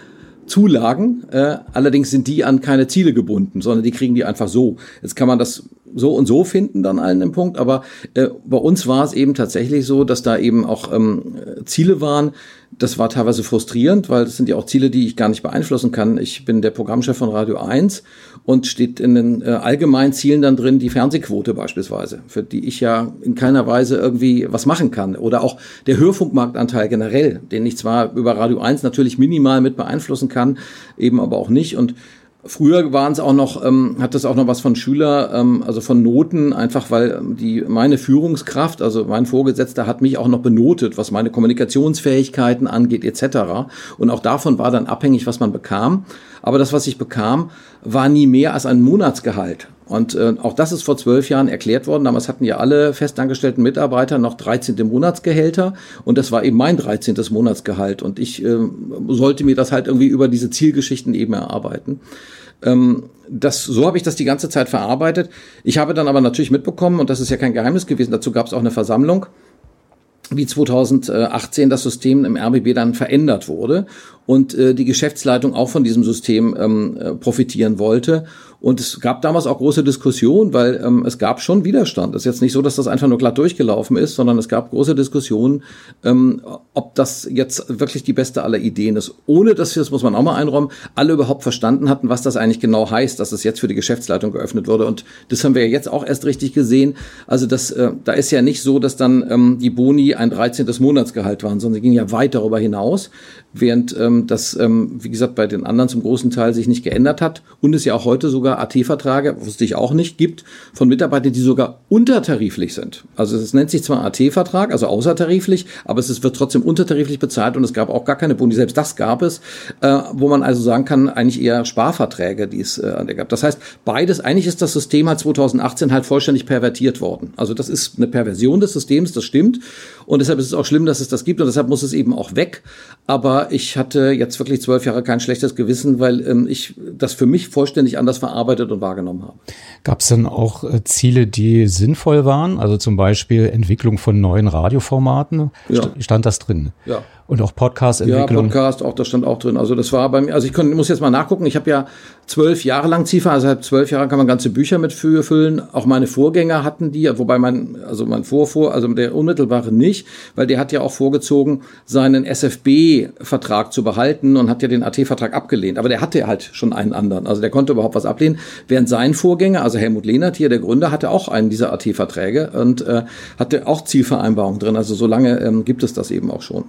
Zulagen. Äh, allerdings sind die an keine Ziele gebunden, sondern die kriegen die einfach so. Jetzt kann man das so und so finden dann allen im Punkt, aber äh, bei uns war es eben tatsächlich so, dass da eben auch ähm, Ziele waren. Das war teilweise frustrierend, weil das sind ja auch Ziele, die ich gar nicht beeinflussen kann. Ich bin der Programmchef von Radio 1 und steht in den äh, allgemeinen Zielen dann drin die Fernsehquote beispielsweise, für die ich ja in keiner Weise irgendwie was machen kann. Oder auch der Hörfunkmarktanteil generell, den ich zwar über Radio 1 natürlich minimal mit beeinflussen kann, eben aber auch nicht. Und Früher waren es auch noch, ähm, hat das auch noch was von Schüler, ähm, also von Noten, einfach weil ähm, die meine Führungskraft, also mein Vorgesetzter, hat mich auch noch benotet, was meine Kommunikationsfähigkeiten angeht, etc. Und auch davon war dann abhängig, was man bekam. Aber das, was ich bekam, war nie mehr als ein Monatsgehalt. Und äh, auch das ist vor zwölf Jahren erklärt worden. Damals hatten ja alle festangestellten Mitarbeiter noch 13. Monatsgehälter und das war eben mein 13. Monatsgehalt. Und ich äh, sollte mir das halt irgendwie über diese Zielgeschichten eben erarbeiten. Ähm, das, so habe ich das die ganze Zeit verarbeitet. Ich habe dann aber natürlich mitbekommen, und das ist ja kein Geheimnis gewesen, dazu gab es auch eine Versammlung, wie 2018 das System im RBB dann verändert wurde und äh, die Geschäftsleitung auch von diesem System ähm, äh, profitieren wollte. Und es gab damals auch große Diskussionen, weil ähm, es gab schon Widerstand. Es ist jetzt nicht so, dass das einfach nur glatt durchgelaufen ist, sondern es gab große Diskussionen, ähm, ob das jetzt wirklich die beste aller Ideen ist. Ohne dass wir, das muss man auch mal einräumen, alle überhaupt verstanden hatten, was das eigentlich genau heißt, dass es jetzt für die Geschäftsleitung geöffnet wurde. Und das haben wir ja jetzt auch erst richtig gesehen. Also das, äh, da ist ja nicht so, dass dann ähm, die Boni ein 13. Monatsgehalt waren, sondern sie gingen ja weit darüber hinaus während ähm, das, ähm, wie gesagt, bei den anderen zum großen Teil sich nicht geändert hat und es ja auch heute sogar AT-Verträge, wusste ich auch nicht, gibt von Mitarbeitern, die sogar untertariflich sind. Also es nennt sich zwar AT-Vertrag, also außertariflich, aber es wird trotzdem untertariflich bezahlt und es gab auch gar keine Boni, selbst das gab es, äh, wo man also sagen kann, eigentlich eher Sparverträge, die es äh, gab. Das heißt, beides, eigentlich ist das System halt 2018 halt vollständig pervertiert worden. Also das ist eine Perversion des Systems, das stimmt und deshalb ist es auch schlimm, dass es das gibt und deshalb muss es eben auch weg. Aber ich hatte jetzt wirklich zwölf Jahre kein schlechtes Gewissen, weil ähm, ich das für mich vollständig anders verarbeitet und wahrgenommen habe. Gab es denn auch äh, Ziele, die sinnvoll waren? Also zum Beispiel Entwicklung von neuen Radioformaten? Ja. Stand das drin? Ja. Und auch Podcast-Entwicklung? Ja, Podcast, auch das stand auch drin. Also das war bei mir, also ich kann, muss jetzt mal nachgucken. Ich habe ja zwölf Jahre lang Ziffer, also seit zwölf Jahren kann man ganze Bücher mit füllen. Auch meine Vorgänger hatten die, wobei mein, also mein Vorvor, also der unmittelbare nicht, weil der hat ja auch vorgezogen, seinen SFB-Vertrag zu behalten und hat ja den AT-Vertrag abgelehnt. Aber der hatte halt schon einen anderen. Also der konnte überhaupt was ablehnen. Während sein Vorgänger, also Helmut Lehnert hier, der Gründer, hatte auch einen dieser AT-Verträge und äh, hatte auch Zielvereinbarungen drin. Also so lange ähm, gibt es das eben auch schon.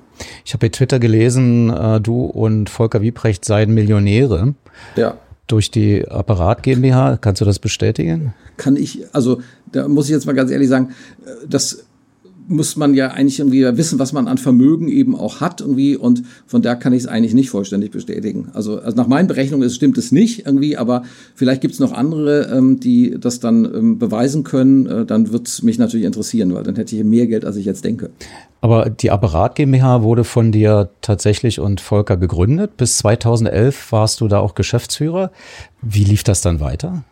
Ich habe bei Twitter gelesen, äh, du und Volker Wiebrecht seien Millionäre. Ja. Durch die Apparat GmbH. Kannst du das bestätigen? Kann ich, also da muss ich jetzt mal ganz ehrlich sagen, äh, das muss man ja eigentlich irgendwie wissen, was man an Vermögen eben auch hat irgendwie und von da kann ich es eigentlich nicht vollständig bestätigen. Also, also nach meinen Berechnungen ist, stimmt es nicht irgendwie, aber vielleicht gibt es noch andere, ähm, die das dann ähm, beweisen können. Äh, dann wird es mich natürlich interessieren, weil dann hätte ich mehr Geld, als ich jetzt denke. Aber die Apparat GmbH wurde von dir tatsächlich und Volker gegründet. Bis 2011 warst du da auch Geschäftsführer. Wie lief das dann weiter?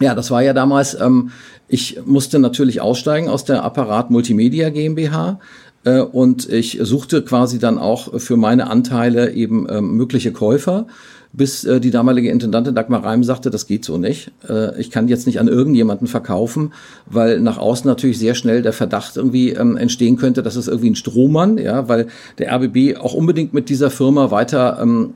Ja, das war ja damals, ähm, ich musste natürlich aussteigen aus der Apparat Multimedia GmbH äh, und ich suchte quasi dann auch für meine Anteile eben ähm, mögliche Käufer, bis äh, die damalige Intendantin Dagmar Reim sagte, das geht so nicht. Äh, ich kann jetzt nicht an irgendjemanden verkaufen, weil nach außen natürlich sehr schnell der Verdacht irgendwie ähm, entstehen könnte, dass es irgendwie ein Strohmann, ja, weil der RBB auch unbedingt mit dieser Firma weiter ähm,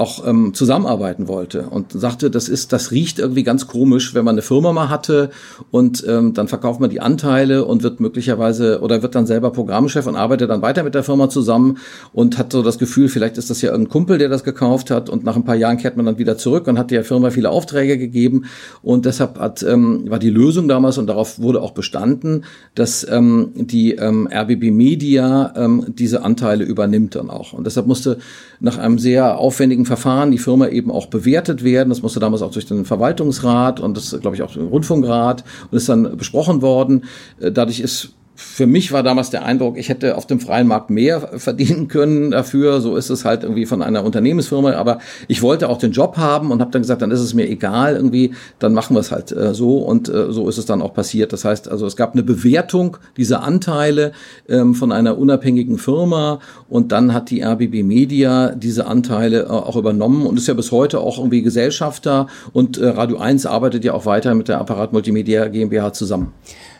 auch ähm, zusammenarbeiten wollte und sagte, das ist, das riecht irgendwie ganz komisch, wenn man eine Firma mal hatte und ähm, dann verkauft man die Anteile und wird möglicherweise oder wird dann selber Programmchef und arbeitet dann weiter mit der Firma zusammen und hat so das Gefühl, vielleicht ist das ja irgendein Kumpel, der das gekauft hat und nach ein paar Jahren kehrt man dann wieder zurück und hat der Firma viele Aufträge gegeben und deshalb hat, ähm, war die Lösung damals und darauf wurde auch bestanden, dass ähm, die ähm, RBB Media ähm, diese Anteile übernimmt dann auch und deshalb musste nach einem sehr aufwendigen Verfahren die Firma eben auch bewertet werden. Das musste damals auch durch den Verwaltungsrat und das, glaube ich, auch den Rundfunkrat und ist dann besprochen worden. Äh, dadurch ist für mich war damals der Eindruck, ich hätte auf dem freien Markt mehr verdienen können dafür. So ist es halt irgendwie von einer Unternehmensfirma. Aber ich wollte auch den Job haben und habe dann gesagt, dann ist es mir egal irgendwie, dann machen wir es halt äh, so. Und äh, so ist es dann auch passiert. Das heißt, also es gab eine Bewertung dieser Anteile ähm, von einer unabhängigen Firma und dann hat die RBB Media diese Anteile äh, auch übernommen und ist ja bis heute auch irgendwie Gesellschafter und äh, Radio 1 arbeitet ja auch weiter mit der Apparat Multimedia GmbH zusammen.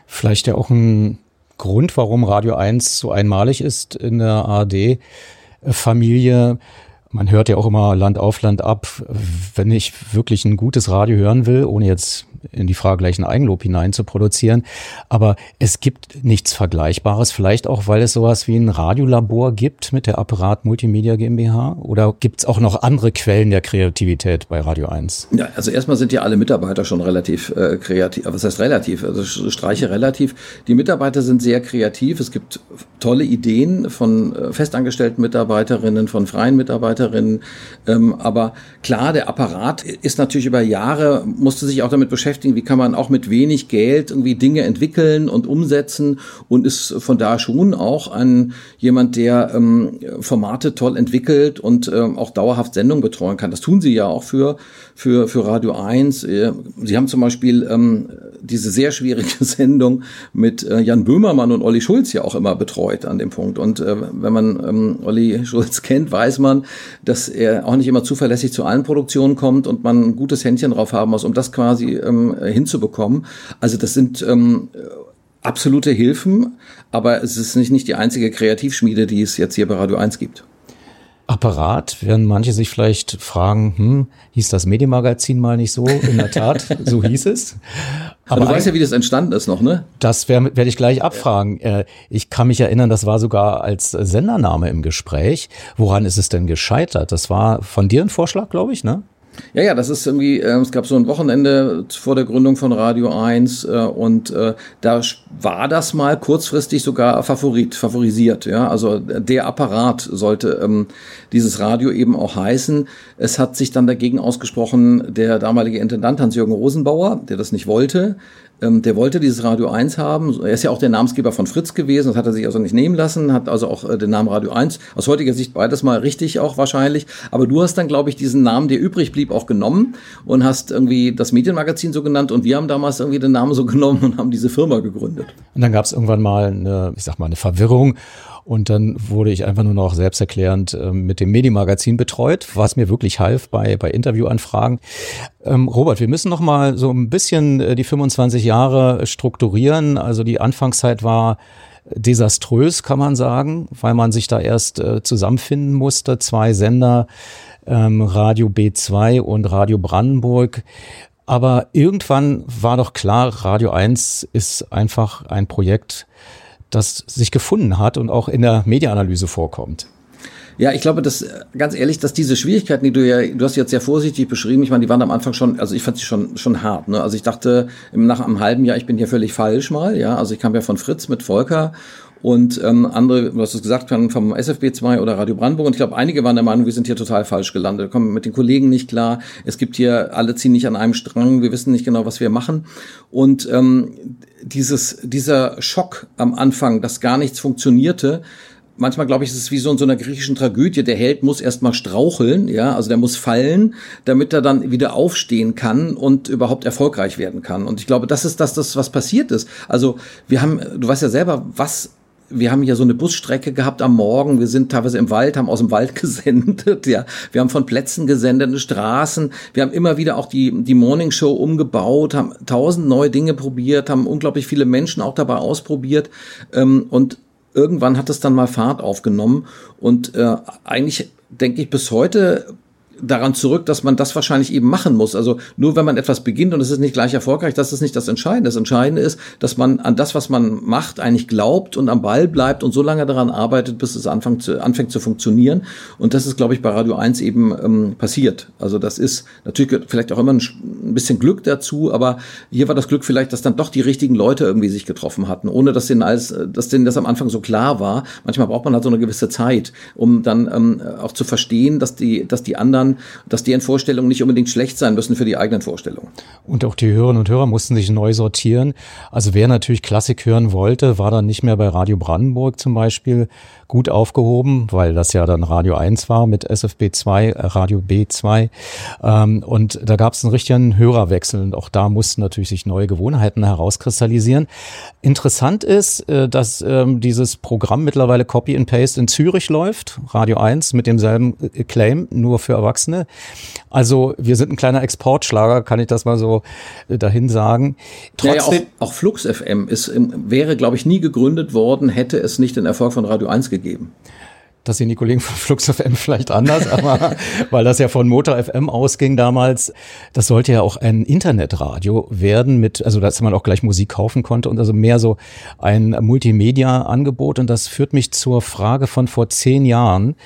Vielleicht ja auch ein Grund, warum Radio 1 so einmalig ist in der ARD-Familie. Man hört ja auch immer Land auf, Land ab. Wenn ich wirklich ein gutes Radio hören will, ohne jetzt in die Frage gleich ein Eigenlob hinein zu produzieren. Aber es gibt nichts Vergleichbares, vielleicht auch, weil es sowas wie ein Radiolabor gibt mit der Apparat Multimedia GmbH? Oder gibt es auch noch andere Quellen der Kreativität bei Radio 1? Ja, also erstmal sind ja alle Mitarbeiter schon relativ äh, kreativ. Was heißt relativ? Also streiche relativ. Die Mitarbeiter sind sehr kreativ. Es gibt tolle Ideen von äh, festangestellten Mitarbeiterinnen, von freien Mitarbeiterinnen. Ähm, aber klar, der Apparat ist natürlich über Jahre, musste sich auch damit beschäftigen, beschäftigen, wie kann man auch mit wenig Geld irgendwie Dinge entwickeln und umsetzen und ist von da schon auch ein jemand, der ähm, Formate toll entwickelt und ähm, auch dauerhaft Sendungen betreuen kann. Das tun sie ja auch für, für, für Radio 1. Äh, sie haben zum Beispiel ähm, diese sehr schwierige Sendung mit äh, Jan Böhmermann und Olli Schulz ja auch immer betreut an dem Punkt. Und äh, wenn man ähm, Olli Schulz kennt, weiß man, dass er auch nicht immer zuverlässig zu allen Produktionen kommt und man ein gutes Händchen drauf haben muss, um das quasi ähm, hinzubekommen. Also das sind ähm, absolute Hilfen, aber es ist nicht, nicht die einzige Kreativschmiede, die es jetzt hier bei Radio 1 gibt. Apparat, werden manche sich vielleicht fragen, hm, hieß das Medienmagazin mal nicht so? In der Tat, so hieß es. Aber du weißt ja, wie das entstanden ist noch, ne? Das werde werd ich gleich abfragen. Äh, ich kann mich erinnern, das war sogar als Sendername im Gespräch. Woran ist es denn gescheitert? Das war von dir ein Vorschlag, glaube ich, ne? Ja, ja, das ist irgendwie, äh, es gab so ein Wochenende vor der Gründung von Radio 1 äh, und äh, da war das mal kurzfristig sogar Favorit, favorisiert. Ja, also der Apparat sollte ähm, dieses Radio eben auch heißen. Es hat sich dann dagegen ausgesprochen der damalige Intendant Hans-Jürgen Rosenbauer, der das nicht wollte. Ähm, der wollte dieses Radio 1 haben. Er ist ja auch der Namensgeber von Fritz gewesen. Das hat er sich also nicht nehmen lassen. Hat also auch äh, den Namen Radio 1 aus heutiger Sicht beides mal richtig auch wahrscheinlich. Aber du hast dann, glaube ich, diesen Namen, der übrig blieb, auch genommen und hast irgendwie das Medienmagazin so genannt. Und wir haben damals irgendwie den Namen so genommen und haben diese Firma gegründet. Und dann gab es irgendwann mal eine, ich sag mal, eine Verwirrung. Und dann wurde ich einfach nur noch selbsterklärend äh, mit dem Medienmagazin betreut, was mir wirklich half bei, bei Interviewanfragen. Ähm, Robert, wir müssen noch mal so ein bisschen äh, die 25 Jahre strukturieren. Also die Anfangszeit war desaströs, kann man sagen, weil man sich da erst äh, zusammenfinden musste. Zwei Sender, ähm, Radio B2 und Radio Brandenburg. Aber irgendwann war doch klar, Radio 1 ist einfach ein Projekt, das sich gefunden hat und auch in der Mediaanalyse vorkommt. Ja, ich glaube, dass ganz ehrlich, dass diese Schwierigkeiten, die du ja, du hast jetzt sehr vorsichtig beschrieben, ich meine, die waren am Anfang schon, also ich fand sie schon schon hart. Ne? Also ich dachte nach einem halben Jahr, ich bin hier völlig falsch mal. Ja, also ich kam ja von Fritz mit Volker und ähm, andere, du hast es gesagt, vom SFB2 oder Radio Brandenburg. Und ich glaube, einige waren der Meinung, wir sind hier total falsch gelandet. Wir kommen mit den Kollegen nicht klar. Es gibt hier, alle ziehen nicht an einem Strang. Wir wissen nicht genau, was wir machen. Und ähm, dieses, dieser Schock am Anfang, dass gar nichts funktionierte, manchmal glaube ich, ist es wie so in so einer griechischen Tragödie. Der Held muss erstmal straucheln, ja, also der muss fallen, damit er dann wieder aufstehen kann und überhaupt erfolgreich werden kann. Und ich glaube, das ist das, das was passiert ist. Also wir haben, du weißt ja selber, was wir haben hier so eine Busstrecke gehabt am Morgen. Wir sind teilweise im Wald, haben aus dem Wald gesendet. Ja, wir haben von Plätzen gesendet, Straßen. Wir haben immer wieder auch die die Morning Show umgebaut, haben tausend neue Dinge probiert, haben unglaublich viele Menschen auch dabei ausprobiert ähm, und irgendwann hat es dann mal Fahrt aufgenommen und äh, eigentlich denke ich bis heute daran zurück, dass man das wahrscheinlich eben machen muss. Also nur wenn man etwas beginnt und es ist nicht gleich erfolgreich, das ist nicht das Entscheidende. Das Entscheidende ist, dass man an das, was man macht, eigentlich glaubt und am Ball bleibt und so lange daran arbeitet, bis es anfängt zu, anfängt zu funktionieren. Und das ist, glaube ich, bei Radio 1 eben ähm, passiert. Also das ist natürlich vielleicht auch immer ein, ein bisschen Glück dazu, aber hier war das Glück vielleicht, dass dann doch die richtigen Leute irgendwie sich getroffen hatten, ohne dass denen alles, dass denen das am Anfang so klar war. Manchmal braucht man halt so eine gewisse Zeit, um dann ähm, auch zu verstehen, dass die, dass die anderen Hörern, dass deren Vorstellungen nicht unbedingt schlecht sein müssen für die eigenen Vorstellungen. Und auch die Hörerinnen und Hörer mussten sich neu sortieren. Also wer natürlich Klassik hören wollte, war dann nicht mehr bei Radio Brandenburg zum Beispiel gut aufgehoben, weil das ja dann Radio 1 war mit SFB 2, äh, Radio B2. Ähm, und da gab es einen richtigen Hörerwechsel und auch da mussten natürlich sich neue Gewohnheiten herauskristallisieren. Interessant ist, äh, dass ähm, dieses Programm mittlerweile Copy and Paste in Zürich läuft, Radio 1 mit demselben äh, Claim, nur für Erwachsene. Also wir sind ein kleiner Exportschlager, kann ich das mal so äh, dahin sagen. Trotzdem, ja, ja, auch, auch Flux FM ist, wäre, glaube ich, nie gegründet worden, hätte es nicht den Erfolg von Radio 1 gegeben gegeben. Das sehen die Kollegen von Flux FM vielleicht anders, aber weil das ja von Motor FM ausging damals, das sollte ja auch ein Internetradio werden mit, also dass man auch gleich Musik kaufen konnte und also mehr so ein Multimedia-Angebot. Und das führt mich zur Frage von vor zehn Jahren.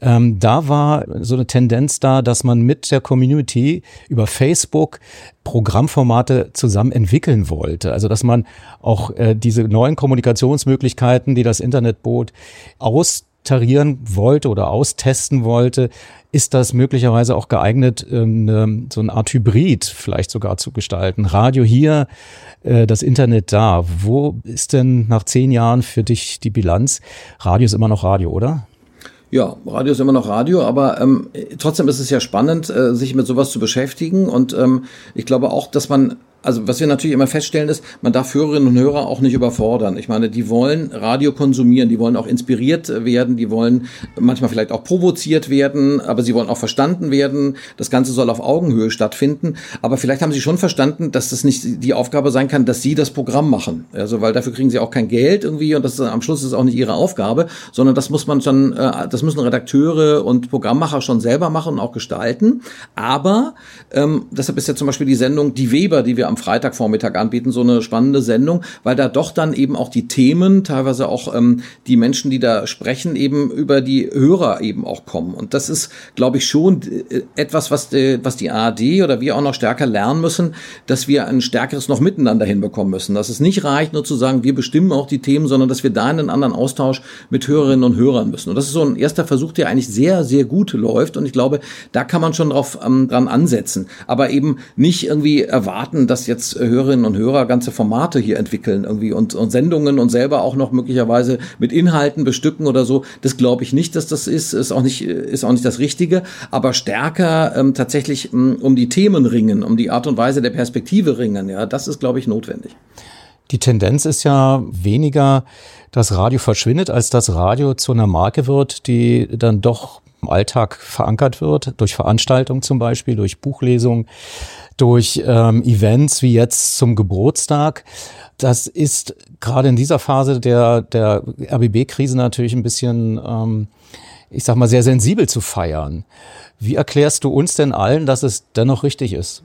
Ähm, da war so eine Tendenz da, dass man mit der Community über Facebook Programmformate zusammen entwickeln wollte. Also dass man auch äh, diese neuen Kommunikationsmöglichkeiten, die das Internet bot, austarieren wollte oder austesten wollte, ist das möglicherweise auch geeignet, ähm, ne, so eine Art Hybrid vielleicht sogar zu gestalten. Radio hier, äh, das Internet da. Wo ist denn nach zehn Jahren für dich die Bilanz? Radio ist immer noch Radio, oder? Ja, Radio ist immer noch Radio, aber ähm, trotzdem ist es ja spannend, äh, sich mit sowas zu beschäftigen. Und ähm, ich glaube auch, dass man also was wir natürlich immer feststellen ist, man darf Hörerinnen und Hörer auch nicht überfordern. Ich meine, die wollen Radio konsumieren, die wollen auch inspiriert werden, die wollen manchmal vielleicht auch provoziert werden, aber sie wollen auch verstanden werden. Das Ganze soll auf Augenhöhe stattfinden. Aber vielleicht haben sie schon verstanden, dass das nicht die Aufgabe sein kann, dass sie das Programm machen. Also weil dafür kriegen sie auch kein Geld irgendwie und das ist, am Schluss ist auch nicht ihre Aufgabe, sondern das muss man schon, äh, das müssen Redakteure und Programmmacher schon selber machen und auch gestalten. Aber ähm, deshalb ist ja zum Beispiel die Sendung Die Weber, die wir am Freitagvormittag anbieten, so eine spannende Sendung, weil da doch dann eben auch die Themen, teilweise auch ähm, die Menschen, die da sprechen, eben über die Hörer eben auch kommen. Und das ist, glaube ich, schon äh, etwas, was, äh, was die ARD oder wir auch noch stärker lernen müssen, dass wir ein stärkeres noch Miteinander hinbekommen müssen. Dass es nicht reicht, nur zu sagen, wir bestimmen auch die Themen, sondern dass wir da in einen anderen Austausch mit Hörerinnen und Hörern müssen. Und das ist so ein erster Versuch, der eigentlich sehr, sehr gut läuft. Und ich glaube, da kann man schon drauf ähm, dran ansetzen. Aber eben nicht irgendwie erwarten, dass jetzt Hörerinnen und Hörer ganze Formate hier entwickeln irgendwie und, und Sendungen und selber auch noch möglicherweise mit Inhalten bestücken oder so. Das glaube ich nicht, dass das ist. Ist auch nicht, ist auch nicht das Richtige. Aber stärker ähm, tatsächlich ähm, um die Themen ringen, um die Art und Weise der Perspektive ringen. Ja, das ist, glaube ich, notwendig. Die Tendenz ist ja weniger, dass Radio verschwindet, als dass Radio zu einer Marke wird, die dann doch im Alltag verankert wird, durch Veranstaltungen zum Beispiel, durch Buchlesungen, durch ähm, Events wie jetzt zum Geburtstag. Das ist gerade in dieser Phase der, der RBB-Krise natürlich ein bisschen, ähm, ich sag mal, sehr sensibel zu feiern. Wie erklärst du uns denn allen, dass es dennoch richtig ist?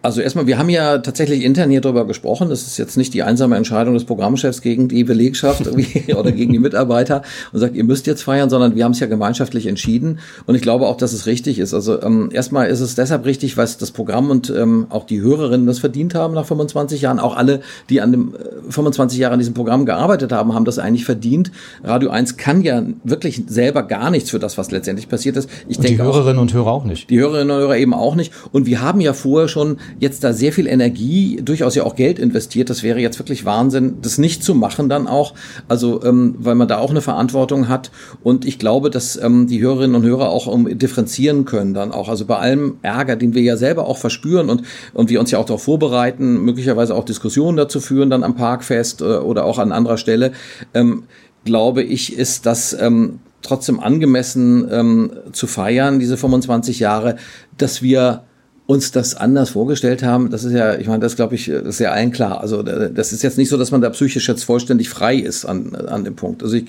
Also erstmal, wir haben ja tatsächlich intern hier drüber gesprochen. Das ist jetzt nicht die einsame Entscheidung des Programmchefs gegen die Belegschaft oder gegen die Mitarbeiter und sagt, ihr müsst jetzt feiern, sondern wir haben es ja gemeinschaftlich entschieden. Und ich glaube auch, dass es richtig ist. Also ähm, erstmal ist es deshalb richtig, weil das Programm und ähm, auch die Hörerinnen das verdient haben nach 25 Jahren. Auch alle, die an dem äh, 25 Jahre an diesem Programm gearbeitet haben, haben das eigentlich verdient. Radio 1 kann ja wirklich selber gar nichts für das, was letztendlich passiert ist. Ich und denke die Hörerinnen auch, und Hörer auch nicht. Die Hörerinnen und Hörer eben auch nicht. Und wir haben ja vorher schon jetzt da sehr viel Energie, durchaus ja auch Geld investiert. Das wäre jetzt wirklich Wahnsinn, das nicht zu machen dann auch. Also, ähm, weil man da auch eine Verantwortung hat. Und ich glaube, dass ähm, die Hörerinnen und Hörer auch um, differenzieren können dann auch. Also bei allem Ärger, den wir ja selber auch verspüren und, und wir uns ja auch darauf vorbereiten, möglicherweise auch Diskussionen dazu führen, dann am Parkfest äh, oder auch an anderer Stelle, ähm, glaube ich, ist das ähm, trotzdem angemessen ähm, zu feiern, diese 25 Jahre, dass wir uns das anders vorgestellt haben, das ist ja, ich meine, das glaube ich, das ist ja allen klar. Also das ist jetzt nicht so, dass man da psychisch jetzt vollständig frei ist an, an dem Punkt. Also ich,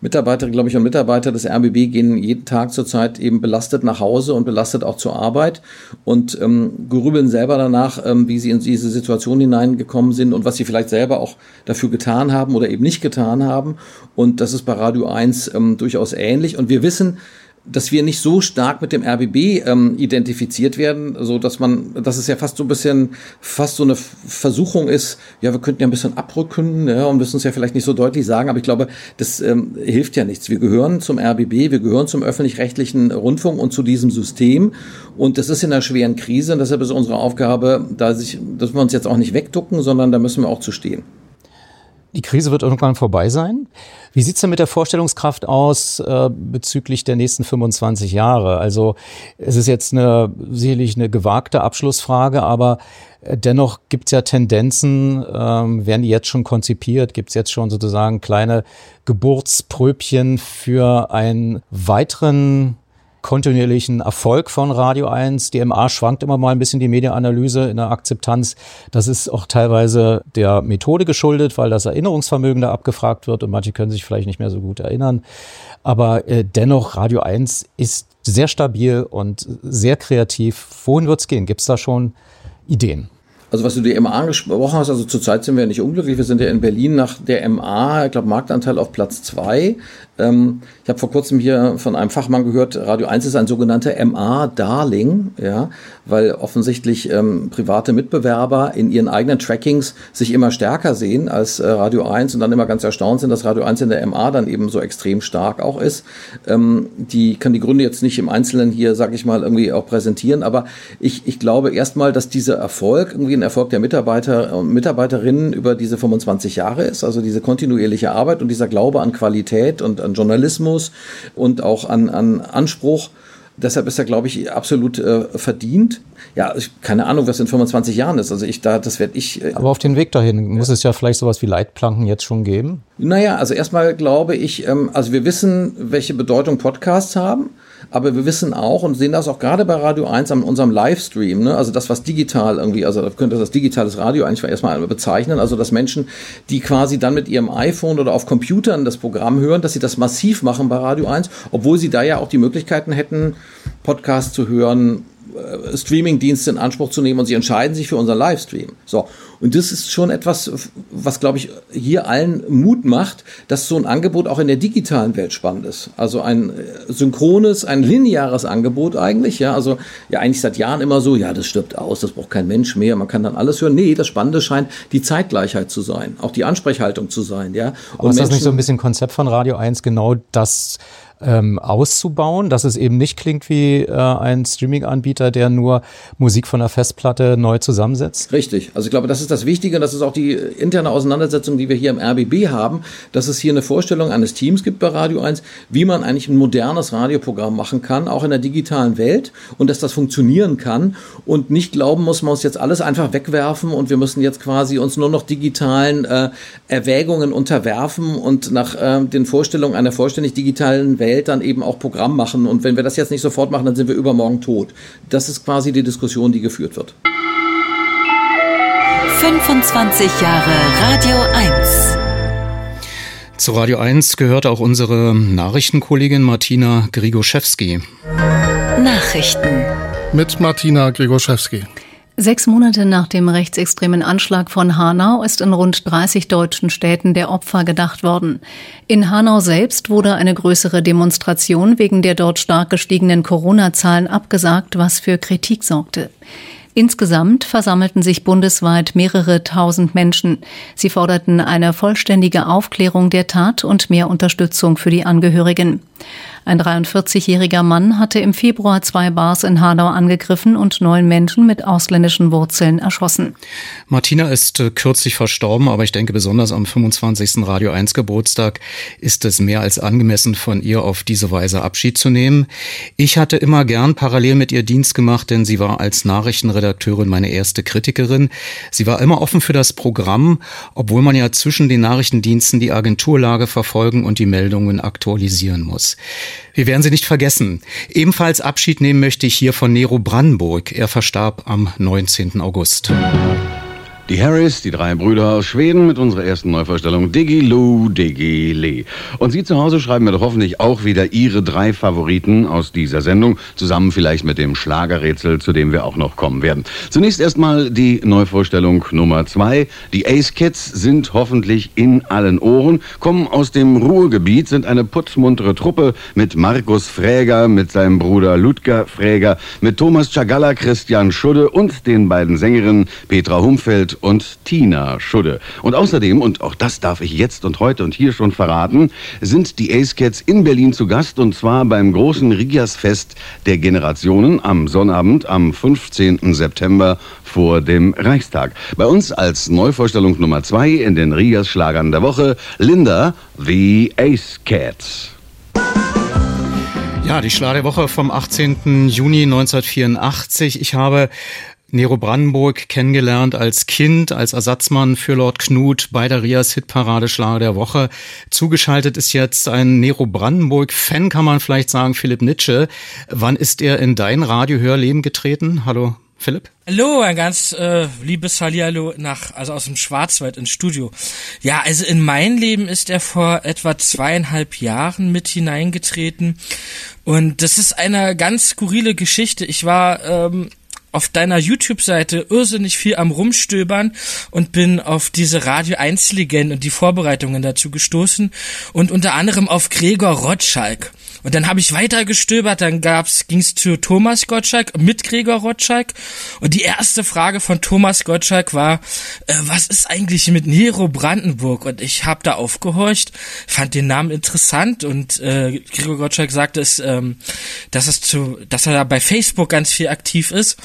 Mitarbeiter, glaube ich, und Mitarbeiter des RBB gehen jeden Tag zurzeit eben belastet nach Hause und belastet auch zur Arbeit und ähm, grübeln selber danach, ähm, wie sie in diese Situation hineingekommen sind und was sie vielleicht selber auch dafür getan haben oder eben nicht getan haben. Und das ist bei Radio 1 ähm, durchaus ähnlich. Und wir wissen, dass wir nicht so stark mit dem RBB ähm, identifiziert werden, so dass man, dass es ja fast so ein bisschen, fast so eine Versuchung ist, ja, wir könnten ja ein bisschen abrücken ja, und müssen es ja vielleicht nicht so deutlich sagen, aber ich glaube, das ähm, hilft ja nichts. Wir gehören zum RBB, wir gehören zum öffentlich-rechtlichen Rundfunk und zu diesem System und das ist in einer schweren Krise und deshalb ist unsere Aufgabe, da sich, dass wir uns jetzt auch nicht wegducken, sondern da müssen wir auch zu stehen. Die Krise wird irgendwann vorbei sein. Wie sieht's denn mit der Vorstellungskraft aus äh, bezüglich der nächsten 25 Jahre? Also es ist jetzt eine sicherlich eine gewagte Abschlussfrage, aber äh, dennoch gibt's ja Tendenzen, ähm, werden die jetzt schon konzipiert? Gibt's jetzt schon sozusagen kleine Geburtspröbchen für einen weiteren kontinuierlichen Erfolg von Radio 1. Die MA schwankt immer mal ein bisschen die Medienanalyse in der Akzeptanz. Das ist auch teilweise der Methode geschuldet, weil das Erinnerungsvermögen da abgefragt wird und manche können sich vielleicht nicht mehr so gut erinnern. Aber äh, dennoch, Radio 1 ist sehr stabil und sehr kreativ. Wohin wird's gehen? Gibt's da schon Ideen? Also was du die MA angesprochen hast, also zurzeit sind wir nicht unglücklich. Wir sind ja in Berlin nach der MA, ich glaube Marktanteil auf Platz zwei. Ähm, ich habe vor kurzem hier von einem Fachmann gehört, Radio 1 ist ein sogenannter MA-Darling, ja, weil offensichtlich ähm, private Mitbewerber in ihren eigenen Trackings sich immer stärker sehen als äh, Radio 1 und dann immer ganz erstaunt sind, dass Radio 1 in der MA dann eben so extrem stark auch ist. Ähm, die kann die Gründe jetzt nicht im Einzelnen hier, sage ich mal, irgendwie auch präsentieren, aber ich, ich glaube erstmal, dass dieser Erfolg irgendwie ein Erfolg der Mitarbeiter und Mitarbeiterinnen über diese 25 Jahre ist, also diese kontinuierliche Arbeit und dieser Glaube an Qualität und an Journalismus und auch an, an Anspruch. Deshalb ist er, glaube ich, absolut äh, verdient. Ja, ich, keine Ahnung, was in 25 Jahren ist. Also ich da, das werde ich. Äh, Aber auf den Weg dahin muss es ja vielleicht sowas wie Leitplanken jetzt schon geben. Naja, also erstmal glaube ich, ähm, also wir wissen, welche Bedeutung Podcasts haben. Aber wir wissen auch und sehen das auch gerade bei Radio 1 an unserem Livestream, ne? also das, was digital irgendwie, also könnte das digitales Radio eigentlich erstmal bezeichnen, also dass Menschen, die quasi dann mit ihrem iPhone oder auf Computern das Programm hören, dass sie das massiv machen bei Radio 1, obwohl sie da ja auch die Möglichkeiten hätten, Podcasts zu hören, äh, Streaming-Dienste in Anspruch zu nehmen und sie entscheiden sich für unseren Livestream. So. Und das ist schon etwas, was, glaube ich, hier allen Mut macht, dass so ein Angebot auch in der digitalen Welt spannend ist. Also ein äh, synchrones, ein lineares Angebot eigentlich, ja. Also, ja, eigentlich seit Jahren immer so, ja, das stirbt aus, das braucht kein Mensch mehr, man kann dann alles hören. Nee, das Spannende scheint die Zeitgleichheit zu sein, auch die Ansprechhaltung zu sein, ja. Und Aber ist das nicht so ein bisschen Konzept von Radio 1, genau das, ähm, auszubauen, dass es eben nicht klingt wie äh, ein Streaming-Anbieter, der nur Musik von der Festplatte neu zusammensetzt? Richtig. Also ich glaube, das ist das Wichtige, das ist auch die interne Auseinandersetzung, die wir hier im RBB haben, dass es hier eine Vorstellung eines Teams gibt bei Radio 1, wie man eigentlich ein modernes Radioprogramm machen kann, auch in der digitalen Welt und dass das funktionieren kann und nicht glauben muss, man muss jetzt alles einfach wegwerfen und wir müssen jetzt quasi uns nur noch digitalen äh, Erwägungen unterwerfen und nach äh, den Vorstellungen einer vollständig digitalen Welt Welt dann eben auch Programm machen. Und wenn wir das jetzt nicht sofort machen, dann sind wir übermorgen tot. Das ist quasi die Diskussion, die geführt wird. 25 Jahre Radio 1. Zu Radio 1 gehört auch unsere Nachrichtenkollegin Martina Grigoszewski. Nachrichten mit Martina Grigoszewski. Sechs Monate nach dem rechtsextremen Anschlag von Hanau ist in rund 30 deutschen Städten der Opfer gedacht worden. In Hanau selbst wurde eine größere Demonstration wegen der dort stark gestiegenen Corona-Zahlen abgesagt, was für Kritik sorgte. Insgesamt versammelten sich bundesweit mehrere tausend Menschen. Sie forderten eine vollständige Aufklärung der Tat und mehr Unterstützung für die Angehörigen. Ein 43-jähriger Mann hatte im Februar zwei Bars in Hanau angegriffen und neun Menschen mit ausländischen Wurzeln erschossen. Martina ist äh, kürzlich verstorben, aber ich denke besonders am 25. Radio 1 Geburtstag ist es mehr als angemessen von ihr auf diese Weise Abschied zu nehmen. Ich hatte immer gern parallel mit ihr Dienst gemacht, denn sie war als Nachrichtenredakteurin meine erste Kritikerin. Sie war immer offen für das Programm, obwohl man ja zwischen den Nachrichtendiensten die Agenturlage verfolgen und die Meldungen aktualisieren muss. Wir werden sie nicht vergessen. Ebenfalls Abschied nehmen möchte ich hier von Nero Brandenburg. Er verstarb am 19. August. Die Harris, die drei Brüder aus Schweden mit unserer ersten Neuvorstellung Diggy Lou, Diggy Lee. Und Sie zu Hause schreiben mir doch hoffentlich auch wieder Ihre drei Favoriten aus dieser Sendung, zusammen vielleicht mit dem Schlagerrätsel, zu dem wir auch noch kommen werden. Zunächst erstmal die Neuvorstellung Nummer zwei. Die Ace Kids sind hoffentlich in allen Ohren, kommen aus dem Ruhrgebiet, sind eine putzmuntere Truppe mit Markus Fräger, mit seinem Bruder Ludger Fräger, mit Thomas Chagalla, Christian Schudde und den beiden Sängerinnen Petra Humfeld und Tina Schudde. Und außerdem, und auch das darf ich jetzt und heute und hier schon verraten, sind die Ace Cats in Berlin zu Gast und zwar beim großen Rigas-Fest der Generationen am Sonnabend am 15. September vor dem Reichstag. Bei uns als Neuvorstellung Nummer zwei in den Rigas-Schlagern der Woche Linda, The Ace Cats. Ja, die Schlager der Woche vom 18. Juni 1984. Ich habe Nero Brandenburg kennengelernt als Kind, als Ersatzmann für Lord Knut bei der Rias Hitparade Schlager der Woche. Zugeschaltet ist jetzt ein Nero Brandenburg-Fan, kann man vielleicht sagen, Philipp Nitsche. Wann ist er in dein Radiohörleben getreten? Hallo, Philipp? Hallo, ein ganz äh, liebes Hallihallo nach, also aus dem Schwarzwald ins Studio. Ja, also in mein Leben ist er vor etwa zweieinhalb Jahren mit hineingetreten. Und das ist eine ganz skurrile Geschichte. Ich war ähm, auf deiner YouTube-Seite irrsinnig viel am Rumstöbern und bin auf diese Radio 1 Legenden und die Vorbereitungen dazu gestoßen und unter anderem auf Gregor Rotschalk. Und dann habe ich weiter gestöbert, dann gab's, ging's zu Thomas Gottschalk mit Gregor Rotschalk. Und die erste Frage von Thomas Gottschalk war, äh, was ist eigentlich mit Nero Brandenburg? Und ich habe da aufgehorcht, fand den Namen interessant und äh, Gregor Gottschalk sagte es, ähm, dass es zu, dass er da bei Facebook ganz viel aktiv ist.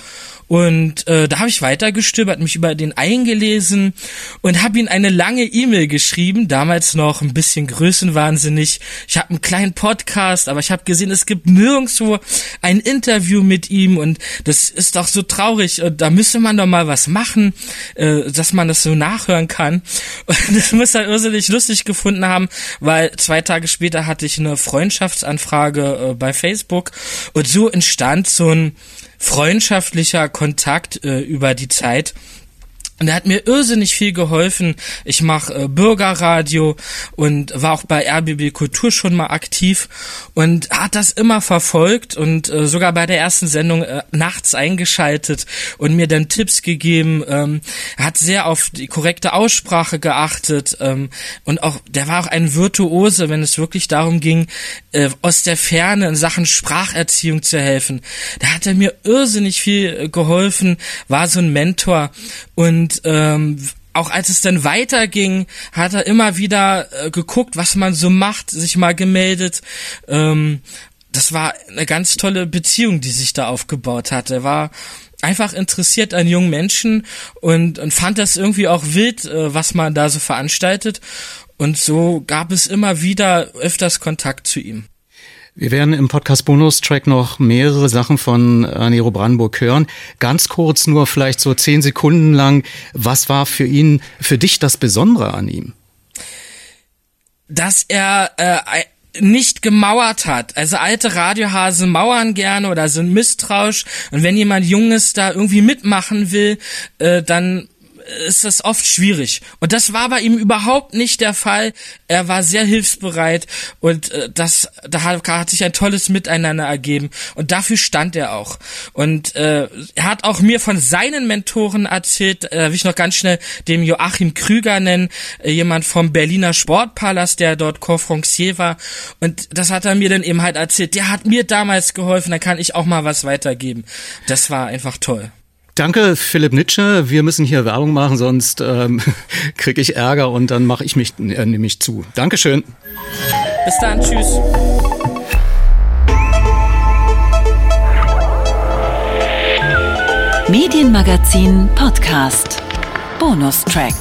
Und äh, da habe ich weitergestöbert, mich über den eingelesen und habe ihm eine lange E-Mail geschrieben, damals noch ein bisschen größenwahnsinnig. Ich habe einen kleinen Podcast, aber ich habe gesehen, es gibt nirgendwo ein Interview mit ihm und das ist doch so traurig. Und da müsste man doch mal was machen, äh, dass man das so nachhören kann. Und das muss er irrsinnig lustig gefunden haben, weil zwei Tage später hatte ich eine Freundschaftsanfrage äh, bei Facebook und so entstand so ein freundschaftlicher Kontakt äh, über die Zeit. Und er hat mir irrsinnig viel geholfen. Ich mache äh, Bürgerradio und war auch bei RBB Kultur schon mal aktiv und hat das immer verfolgt und äh, sogar bei der ersten Sendung äh, nachts eingeschaltet und mir dann Tipps gegeben. Ähm, er hat sehr auf die korrekte Aussprache geachtet ähm, und auch der war auch ein Virtuose, wenn es wirklich darum ging, äh, aus der Ferne in Sachen Spracherziehung zu helfen. Da hat er mir irrsinnig viel äh, geholfen, war so ein Mentor und ähm, auch als es dann weiterging, hat er immer wieder äh, geguckt, was man so macht, sich mal gemeldet. Ähm, das war eine ganz tolle Beziehung, die sich da aufgebaut hat. Er war einfach interessiert an jungen Menschen und, und fand das irgendwie auch wild, äh, was man da so veranstaltet. Und so gab es immer wieder öfters Kontakt zu ihm. Wir werden im Podcast Bonus-Track noch mehrere Sachen von Nero Brandenburg hören. Ganz kurz, nur vielleicht so zehn Sekunden lang. Was war für ihn, für dich das Besondere an ihm? Dass er äh, nicht gemauert hat. Also alte Radiohasen mauern gerne oder sind misstrauisch. Und wenn jemand Junges da irgendwie mitmachen will, äh, dann ist es oft schwierig. Und das war bei ihm überhaupt nicht der Fall. Er war sehr hilfsbereit und äh, das, da hat, hat sich ein tolles Miteinander ergeben und dafür stand er auch. Und äh, er hat auch mir von seinen Mentoren erzählt, äh, will ich noch ganz schnell dem Joachim Krüger nennen, äh, jemand vom Berliner Sportpalast, der dort Confrancier war. Und das hat er mir dann eben halt erzählt. Der hat mir damals geholfen, da kann ich auch mal was weitergeben. Das war einfach toll. Danke, Philipp Nitsche. Wir müssen hier Werbung machen, sonst ähm, kriege ich Ärger und dann mache ich mich äh, nämlich zu. Dankeschön. Bis dann, tschüss. Medienmagazin Podcast. Bonustrack.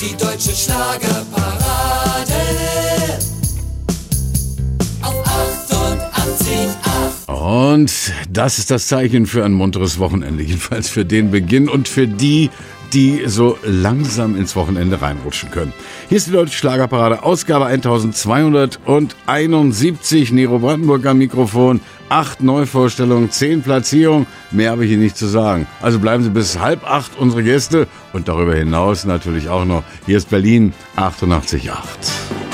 Die deutsche Schlagerparade Und das ist das Zeichen für ein munteres Wochenende, jedenfalls für den Beginn und für die, die so langsam ins Wochenende reinrutschen können. Hier ist die Deutsche Schlagerparade, Ausgabe 1271, Nero Brandenburg am Mikrofon, acht Neuvorstellungen, zehn Platzierungen, mehr habe ich hier nicht zu sagen. Also bleiben Sie bis halb acht unsere Gäste und darüber hinaus natürlich auch noch, hier ist Berlin 88,8.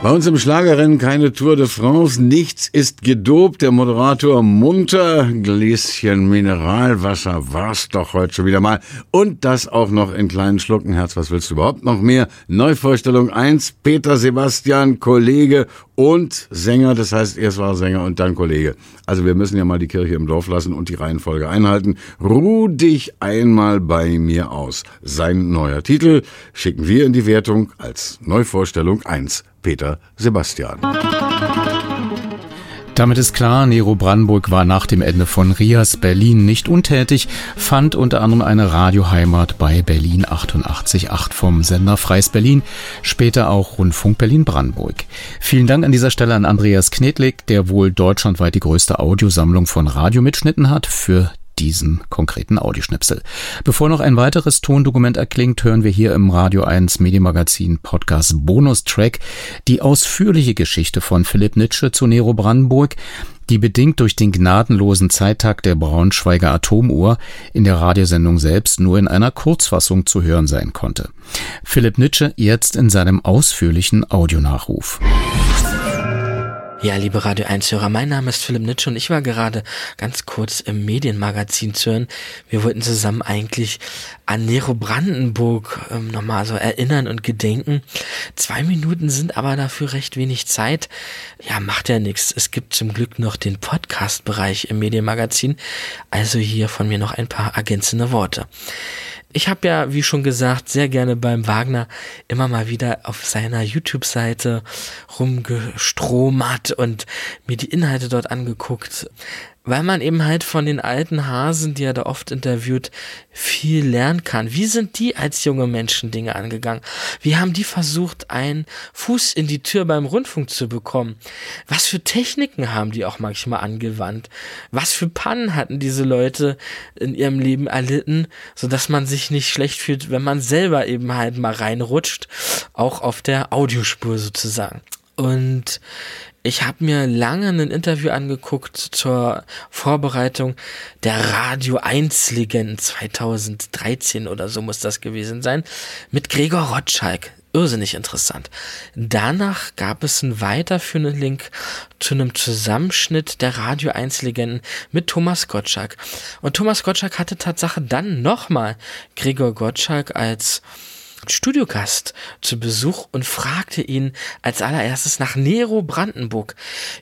Bei uns im Schlagerrennen keine Tour de France, nichts ist gedopt, der Moderator munter, Gläschen Mineralwasser war's doch heute schon wieder mal. Und das auch noch in kleinen Schlucken. Herz, was willst du überhaupt noch mehr? Neuvorstellung 1, Peter Sebastian, Kollege und Sänger, das heißt, erst war Sänger und dann Kollege. Also wir müssen ja mal die Kirche im Dorf lassen und die Reihenfolge einhalten. Ruh dich einmal bei mir aus. Sein neuer Titel schicken wir in die Wertung als Neuvorstellung 1. Peter Sebastian. Damit ist klar, Nero Brandenburg war nach dem Ende von Rias Berlin nicht untätig, fand unter anderem eine Radioheimat bei Berlin 88.8 vom Sender Freies Berlin, später auch Rundfunk Berlin Brandenburg. Vielen Dank an dieser Stelle an Andreas Knedlik, der wohl deutschlandweit die größte Audiosammlung von Radiomitschnitten hat, für diesen konkreten Audioschnipsel. Bevor noch ein weiteres Tondokument erklingt, hören wir hier im Radio 1 Medienmagazin Podcast Bonustrack die ausführliche Geschichte von Philipp Nitsche zu Nero Brandenburg, die bedingt durch den gnadenlosen Zeittag der Braunschweiger Atomuhr in der Radiosendung selbst nur in einer Kurzfassung zu hören sein konnte. Philipp Nitsche jetzt in seinem ausführlichen Audionachruf. Ja, liebe Radio 1-Hörer, mein Name ist Philipp Nitsch und ich war gerade ganz kurz im Medienmagazin zu hören. Wir wollten zusammen eigentlich an Nero Brandenburg ähm, nochmal so erinnern und gedenken. Zwei Minuten sind aber dafür recht wenig Zeit. Ja, macht ja nichts. Es gibt zum Glück noch den Podcast-Bereich im Medienmagazin. Also hier von mir noch ein paar ergänzende Worte. Ich habe ja, wie schon gesagt, sehr gerne beim Wagner immer mal wieder auf seiner YouTube-Seite rumgestromert und mir die Inhalte dort angeguckt weil man eben halt von den alten Hasen, die er da oft interviewt, viel lernen kann. Wie sind die als junge Menschen Dinge angegangen? Wie haben die versucht, einen Fuß in die Tür beim Rundfunk zu bekommen? Was für Techniken haben die auch manchmal angewandt? Was für Pannen hatten diese Leute in ihrem Leben erlitten, sodass man sich nicht schlecht fühlt, wenn man selber eben halt mal reinrutscht, auch auf der Audiospur sozusagen. Und ich habe mir lange ein Interview angeguckt zur Vorbereitung der Radio 1 Legenden 2013 oder so muss das gewesen sein mit Gregor Rotschalk. Irrsinnig interessant. Danach gab es einen weiterführenden Link zu einem Zusammenschnitt der Radio 1 Legenden mit Thomas Gottschalk. Und Thomas Gottschalk hatte Tatsache dann nochmal Gregor Gottschalk als Studiogast zu Besuch und fragte ihn als allererstes nach Nero Brandenburg.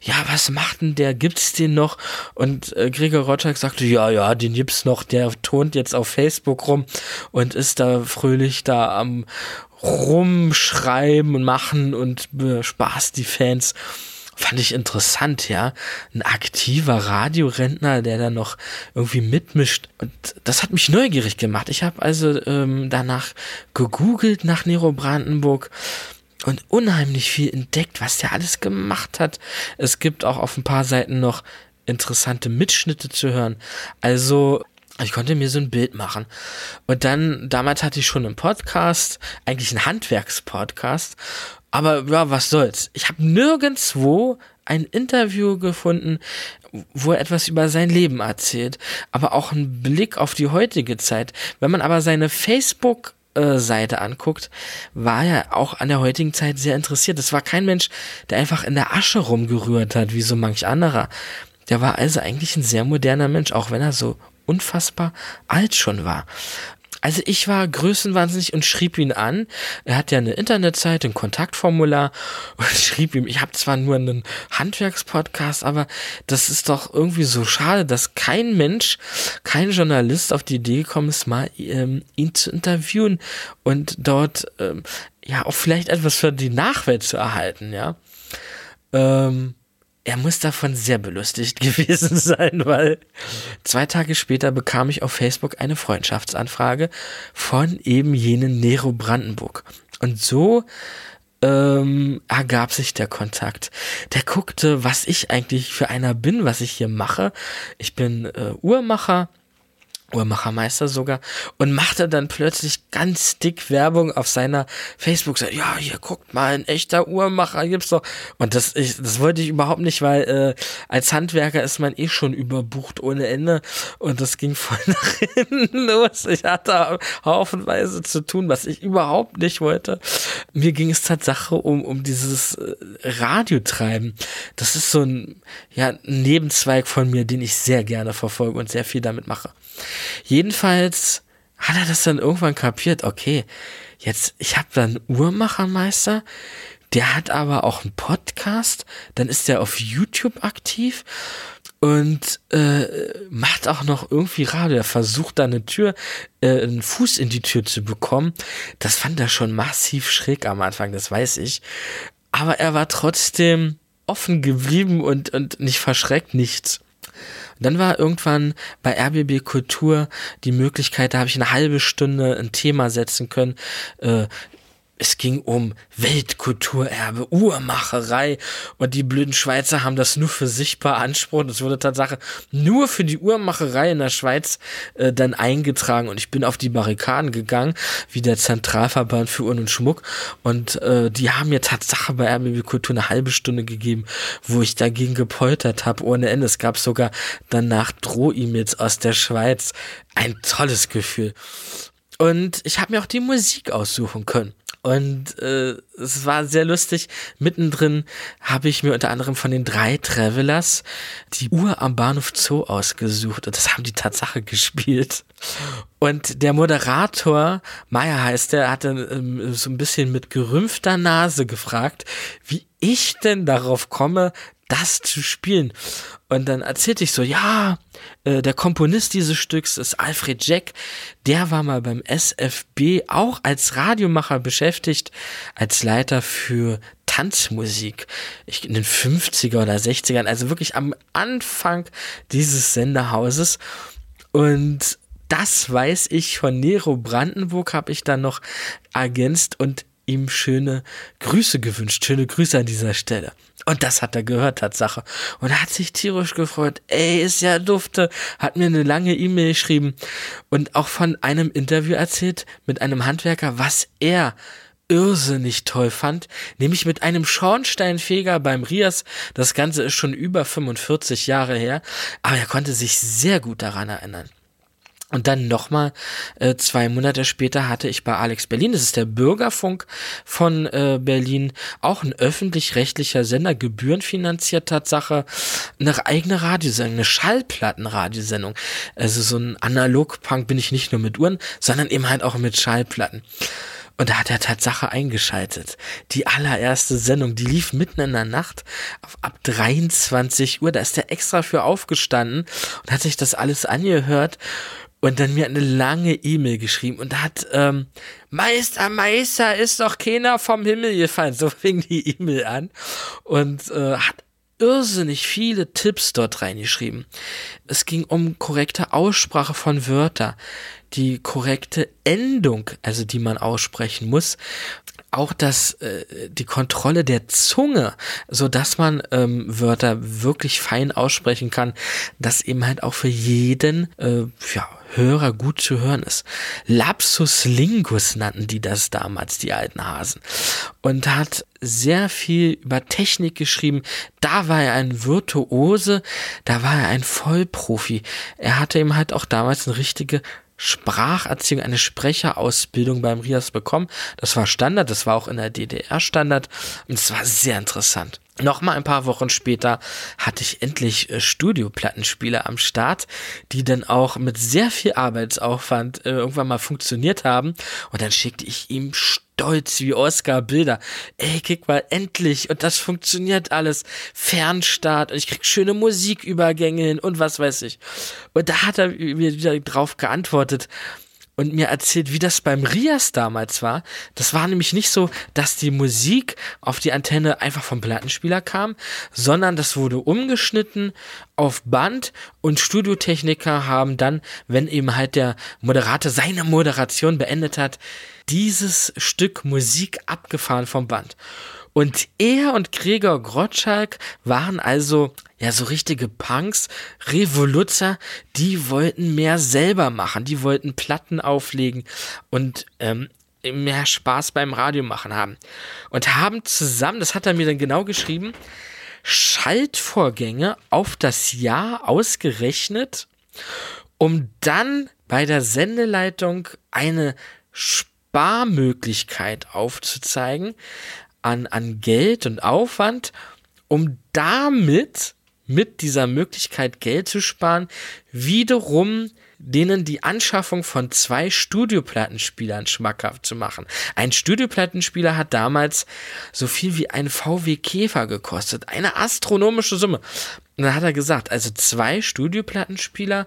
Ja, was macht denn der? Gibt's den noch? Und äh, Gregor Rotschak sagte, ja, ja, den gibt's noch. Der turnt jetzt auf Facebook rum und ist da fröhlich da am rumschreiben und machen und bespaßt die Fans. Fand ich interessant, ja. Ein aktiver Radiorentner, der da noch irgendwie mitmischt. Und das hat mich neugierig gemacht. Ich habe also ähm, danach gegoogelt nach Nero Brandenburg und unheimlich viel entdeckt, was der alles gemacht hat. Es gibt auch auf ein paar Seiten noch interessante Mitschnitte zu hören. Also ich konnte mir so ein Bild machen. Und dann, damals hatte ich schon einen Podcast, eigentlich einen Handwerkspodcast. Aber ja, was soll's. Ich habe nirgendwo ein Interview gefunden, wo er etwas über sein Leben erzählt. Aber auch einen Blick auf die heutige Zeit. Wenn man aber seine Facebook Seite anguckt, war er auch an der heutigen Zeit sehr interessiert. Es war kein Mensch, der einfach in der Asche rumgerührt hat, wie so manch anderer. Der war also eigentlich ein sehr moderner Mensch, auch wenn er so unfassbar alt schon war. Also ich war größenwahnsinnig und schrieb ihn an. Er hat ja eine Internetseite, ein Kontaktformular und schrieb ihm, ich habe zwar nur einen Handwerkspodcast, aber das ist doch irgendwie so schade, dass kein Mensch, kein Journalist auf die Idee gekommen ist, mal ähm, ihn zu interviewen und dort ähm, ja auch vielleicht etwas für die Nachwelt zu erhalten, ja. Ähm, er muss davon sehr belustigt gewesen sein, weil zwei Tage später bekam ich auf Facebook eine Freundschaftsanfrage von eben jenen Nero Brandenburg. Und so ähm, ergab sich der Kontakt. Der guckte, was ich eigentlich für einer bin, was ich hier mache. Ich bin äh, Uhrmacher Uhrmachermeister sogar und machte dann plötzlich ganz dick Werbung auf seiner Facebook-Seite. Ja, hier guckt mal, ein echter Uhrmacher gibt's doch. Und das, ich, das wollte ich überhaupt nicht, weil äh, als Handwerker ist man eh schon überbucht ohne Ende und das ging voll nach hinten los. Ich hatte haufenweise zu tun, was ich überhaupt nicht wollte. Mir ging es Tatsache um, um dieses äh, Radiotreiben. Das ist so ein, ja, ein Nebenzweig von mir, den ich sehr gerne verfolge und sehr viel damit mache. Jedenfalls hat er das dann irgendwann kapiert, okay, jetzt, ich habe da einen Uhrmachermeister, der hat aber auch einen Podcast, dann ist er auf YouTube aktiv und äh, macht auch noch irgendwie Radio. Er versucht da eine Tür, äh, einen Fuß in die Tür zu bekommen. Das fand er schon massiv schräg am Anfang, das weiß ich. Aber er war trotzdem offen geblieben und, und nicht verschreckt, nichts. Dann war irgendwann bei RBB Kultur die Möglichkeit, da habe ich eine halbe Stunde ein Thema setzen können. Äh, es ging um Weltkulturerbe, Uhrmacherei und die blöden Schweizer haben das nur für sich beansprucht. Es wurde Tatsache nur für die Uhrmacherei in der Schweiz äh, dann eingetragen und ich bin auf die Barrikaden gegangen, wie der Zentralverband für Uhren und Schmuck und äh, die haben mir Tatsache bei RBB Kultur eine halbe Stunde gegeben, wo ich dagegen gepoltert habe ohne Ende. Es gab sogar danach Droh-E-Mails aus der Schweiz. Ein tolles Gefühl. Und ich habe mir auch die Musik aussuchen können. Und äh, es war sehr lustig. Mittendrin habe ich mir unter anderem von den drei Travelers die Uhr am Bahnhof Zoo ausgesucht. Und das haben die Tatsache gespielt. Und der Moderator, Meier heißt der, hatte ähm, so ein bisschen mit gerümpfter Nase gefragt, wie ich denn darauf komme, das zu spielen. Und dann erzählte ich so, ja, äh, der Komponist dieses Stücks ist Alfred Jack. Der war mal beim SFB auch als Radiomacher beschäftigt, als Leiter für Tanzmusik. Ich, in den 50er oder 60ern, also wirklich am Anfang dieses Senderhauses. Und das weiß ich von Nero Brandenburg, habe ich dann noch ergänzt und ihm schöne Grüße gewünscht. Schöne Grüße an dieser Stelle. Und das hat er gehört, Tatsache. Und er hat sich tierisch gefreut. Ey, ist ja dufte. Hat mir eine lange E-Mail geschrieben und auch von einem Interview erzählt mit einem Handwerker, was er irrsinnig toll fand, nämlich mit einem Schornsteinfeger beim Rias. Das Ganze ist schon über 45 Jahre her, aber er konnte sich sehr gut daran erinnern. Und dann nochmal äh, zwei Monate später hatte ich bei Alex Berlin, das ist der Bürgerfunk von äh, Berlin, auch ein öffentlich-rechtlicher Sender, gebührenfinanziert Tatsache, eine eigene Radiosendung, eine Schallplattenradiosendung. Also so ein Analogpunk bin ich nicht nur mit Uhren, sondern eben halt auch mit Schallplatten. Und da hat er Tatsache eingeschaltet. Die allererste Sendung, die lief mitten in der Nacht ab 23 Uhr. Da ist er extra für aufgestanden und hat sich das alles angehört und dann mir eine lange E-Mail geschrieben und hat ähm, Meister, Meister, ist doch keiner vom Himmel gefallen. So fing die E-Mail an und äh, hat irrsinnig viele Tipps dort reingeschrieben. Es ging um korrekte Aussprache von Wörter, die korrekte Endung, also die man aussprechen muss, auch das äh, die Kontrolle der Zunge, so dass man ähm, Wörter wirklich fein aussprechen kann, dass eben halt auch für jeden äh, ja, Hörer gut zu hören ist. Lapsus lingus nannten die das damals, die alten Hasen. Und hat sehr viel über Technik geschrieben. Da war er ein Virtuose, da war er ein Vollprofi. Er hatte eben halt auch damals eine richtige Spracherziehung, eine Sprecherausbildung beim RIAS bekommen. Das war Standard, das war auch in der DDR Standard und es war sehr interessant. Nochmal ein paar Wochen später hatte ich endlich äh, Studioplattenspieler am Start, die dann auch mit sehr viel Arbeitsaufwand äh, irgendwann mal funktioniert haben. Und dann schickte ich ihm stolz wie Oscar Bilder. Ey, guck mal, endlich. Und das funktioniert alles. Fernstart. Und ich krieg schöne Musikübergänge hin und was weiß ich. Und da hat er mir wieder drauf geantwortet und mir erzählt, wie das beim Rias damals war. Das war nämlich nicht so, dass die Musik auf die Antenne einfach vom Plattenspieler kam, sondern das wurde umgeschnitten auf Band und Studiotechniker haben dann, wenn eben halt der Moderator seine Moderation beendet hat, dieses Stück Musik abgefahren vom Band. Und er und Gregor Gottschalk waren also ja so richtige Punks, Revoluzer, die wollten mehr selber machen, die wollten Platten auflegen und ähm, mehr Spaß beim Radio machen haben. Und haben zusammen, das hat er mir dann genau geschrieben, Schaltvorgänge auf das Jahr ausgerechnet, um dann bei der Sendeleitung eine Sparmöglichkeit aufzuzeigen, an, an Geld und Aufwand, um damit mit dieser Möglichkeit Geld zu sparen, wiederum denen die Anschaffung von zwei Studioplattenspielern schmackhaft zu machen. Ein Studioplattenspieler hat damals so viel wie ein VW Käfer gekostet. Eine astronomische Summe. Und dann hat er gesagt, also zwei Studioplattenspieler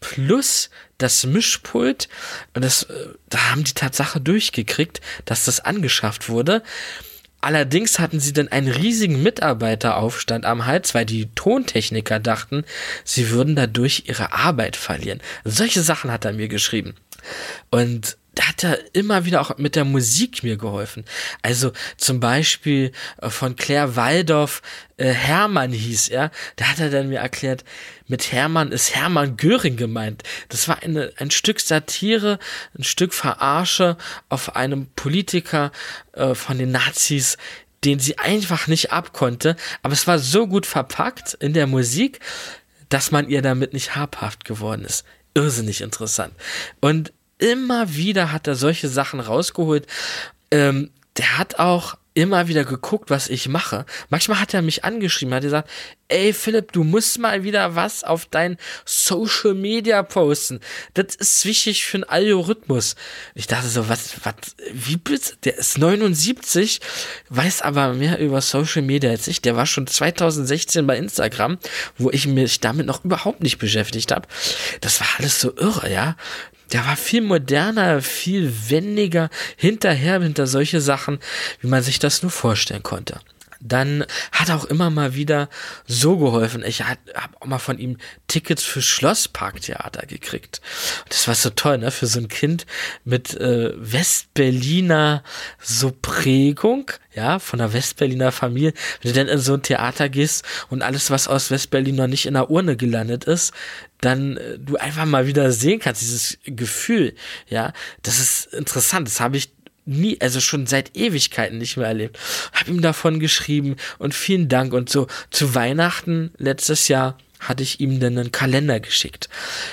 plus das Mischpult. Und das, äh, da haben die Tatsache durchgekriegt, dass das angeschafft wurde. Allerdings hatten sie dann einen riesigen Mitarbeiteraufstand am Hals, weil die Tontechniker dachten, sie würden dadurch ihre Arbeit verlieren. Solche Sachen hat er mir geschrieben. Und hat er immer wieder auch mit der Musik mir geholfen. Also zum Beispiel äh, von Claire Waldorf, äh, Hermann hieß er. Da hat er dann mir erklärt, mit Hermann ist Hermann Göring gemeint. Das war eine, ein Stück Satire, ein Stück Verarsche auf einem Politiker äh, von den Nazis, den sie einfach nicht abkonnte. Aber es war so gut verpackt in der Musik, dass man ihr damit nicht habhaft geworden ist. Irrsinnig interessant. Und immer wieder hat er solche Sachen rausgeholt. Ähm, der hat auch immer wieder geguckt, was ich mache. Manchmal hat er mich angeschrieben, hat gesagt, ey Philipp, du musst mal wieder was auf dein Social Media posten. Das ist wichtig für einen Algorithmus. Ich dachte so, was, was, wie bitte? Der ist 79, weiß aber mehr über Social Media als ich. Der war schon 2016 bei Instagram, wo ich mich damit noch überhaupt nicht beschäftigt habe. Das war alles so irre, ja der war viel moderner, viel wendiger, hinterher hinter solche Sachen, wie man sich das nur vorstellen konnte. Dann hat er auch immer mal wieder so geholfen. Ich habe auch mal von ihm Tickets für Schlossparktheater gekriegt. Das war so toll, ne? Für so ein Kind mit äh, Westberliner so Prägung, ja, von einer Westberliner Familie. Wenn du dann in so ein Theater gehst und alles, was aus Westberlin noch nicht in der Urne gelandet ist, dann äh, du einfach mal wieder sehen kannst, dieses Gefühl, ja, das ist interessant. Das habe ich nie, also schon seit Ewigkeiten nicht mehr erlebt. Hab ihm davon geschrieben und vielen Dank und so zu Weihnachten letztes Jahr hatte ich ihm dann einen Kalender geschickt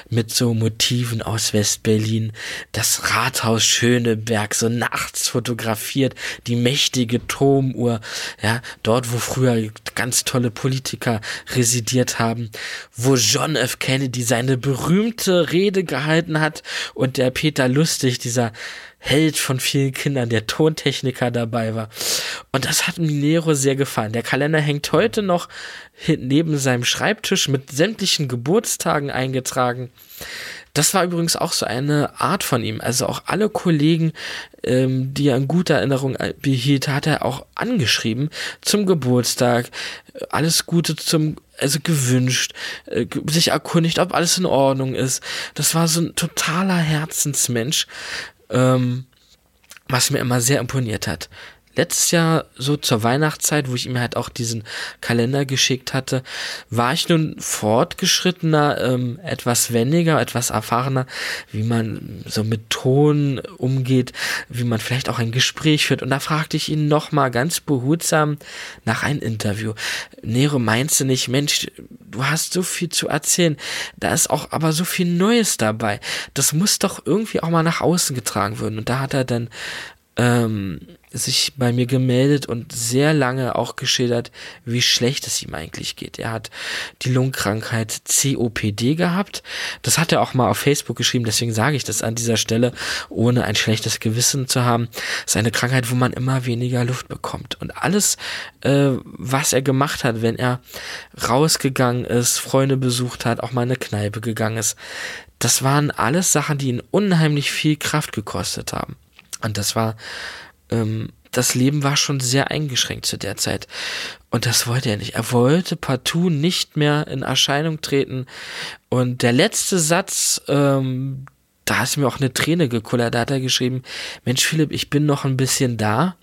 mit so Motiven aus Westberlin, das Rathaus Schöneberg so nachts fotografiert, die mächtige Turmuhr, ja, dort wo früher ganz tolle Politiker residiert haben, wo John F. Kennedy seine berühmte Rede gehalten hat und der Peter Lustig, dieser Held von vielen Kindern, der Tontechniker dabei war. Und das hat Minero sehr gefallen. Der Kalender hängt heute noch neben seinem Schreibtisch mit sämtlichen Geburtstagen eingetragen. Das war übrigens auch so eine Art von ihm. Also auch alle Kollegen, ähm, die er in guter Erinnerung behielt, hat er auch angeschrieben zum Geburtstag. Alles Gute zum, also gewünscht, äh, sich erkundigt, ob alles in Ordnung ist. Das war so ein totaler Herzensmensch, ähm, was mir immer sehr imponiert hat letztes Jahr so zur Weihnachtszeit, wo ich ihm halt auch diesen Kalender geschickt hatte, war ich nun fortgeschrittener, ähm, etwas wendiger, etwas erfahrener, wie man so mit Ton umgeht, wie man vielleicht auch ein Gespräch führt. Und da fragte ich ihn nochmal ganz behutsam nach einem Interview. Nero, meinst du nicht, Mensch, du hast so viel zu erzählen, da ist auch aber so viel Neues dabei. Das muss doch irgendwie auch mal nach außen getragen werden. Und da hat er dann ähm, sich bei mir gemeldet und sehr lange auch geschildert, wie schlecht es ihm eigentlich geht. Er hat die Lungenkrankheit COPD gehabt. Das hat er auch mal auf Facebook geschrieben, deswegen sage ich das an dieser Stelle, ohne ein schlechtes Gewissen zu haben. Das ist eine Krankheit, wo man immer weniger Luft bekommt. Und alles, äh, was er gemacht hat, wenn er rausgegangen ist, Freunde besucht hat, auch mal eine Kneipe gegangen ist, das waren alles Sachen, die ihn unheimlich viel Kraft gekostet haben. Und das war ähm, das Leben war schon sehr eingeschränkt zu der Zeit. Und das wollte er nicht. Er wollte partout nicht mehr in Erscheinung treten. Und der letzte Satz, ähm, da ist mir auch eine Träne gekullert. Da hat er geschrieben, Mensch Philipp, ich bin noch ein bisschen da.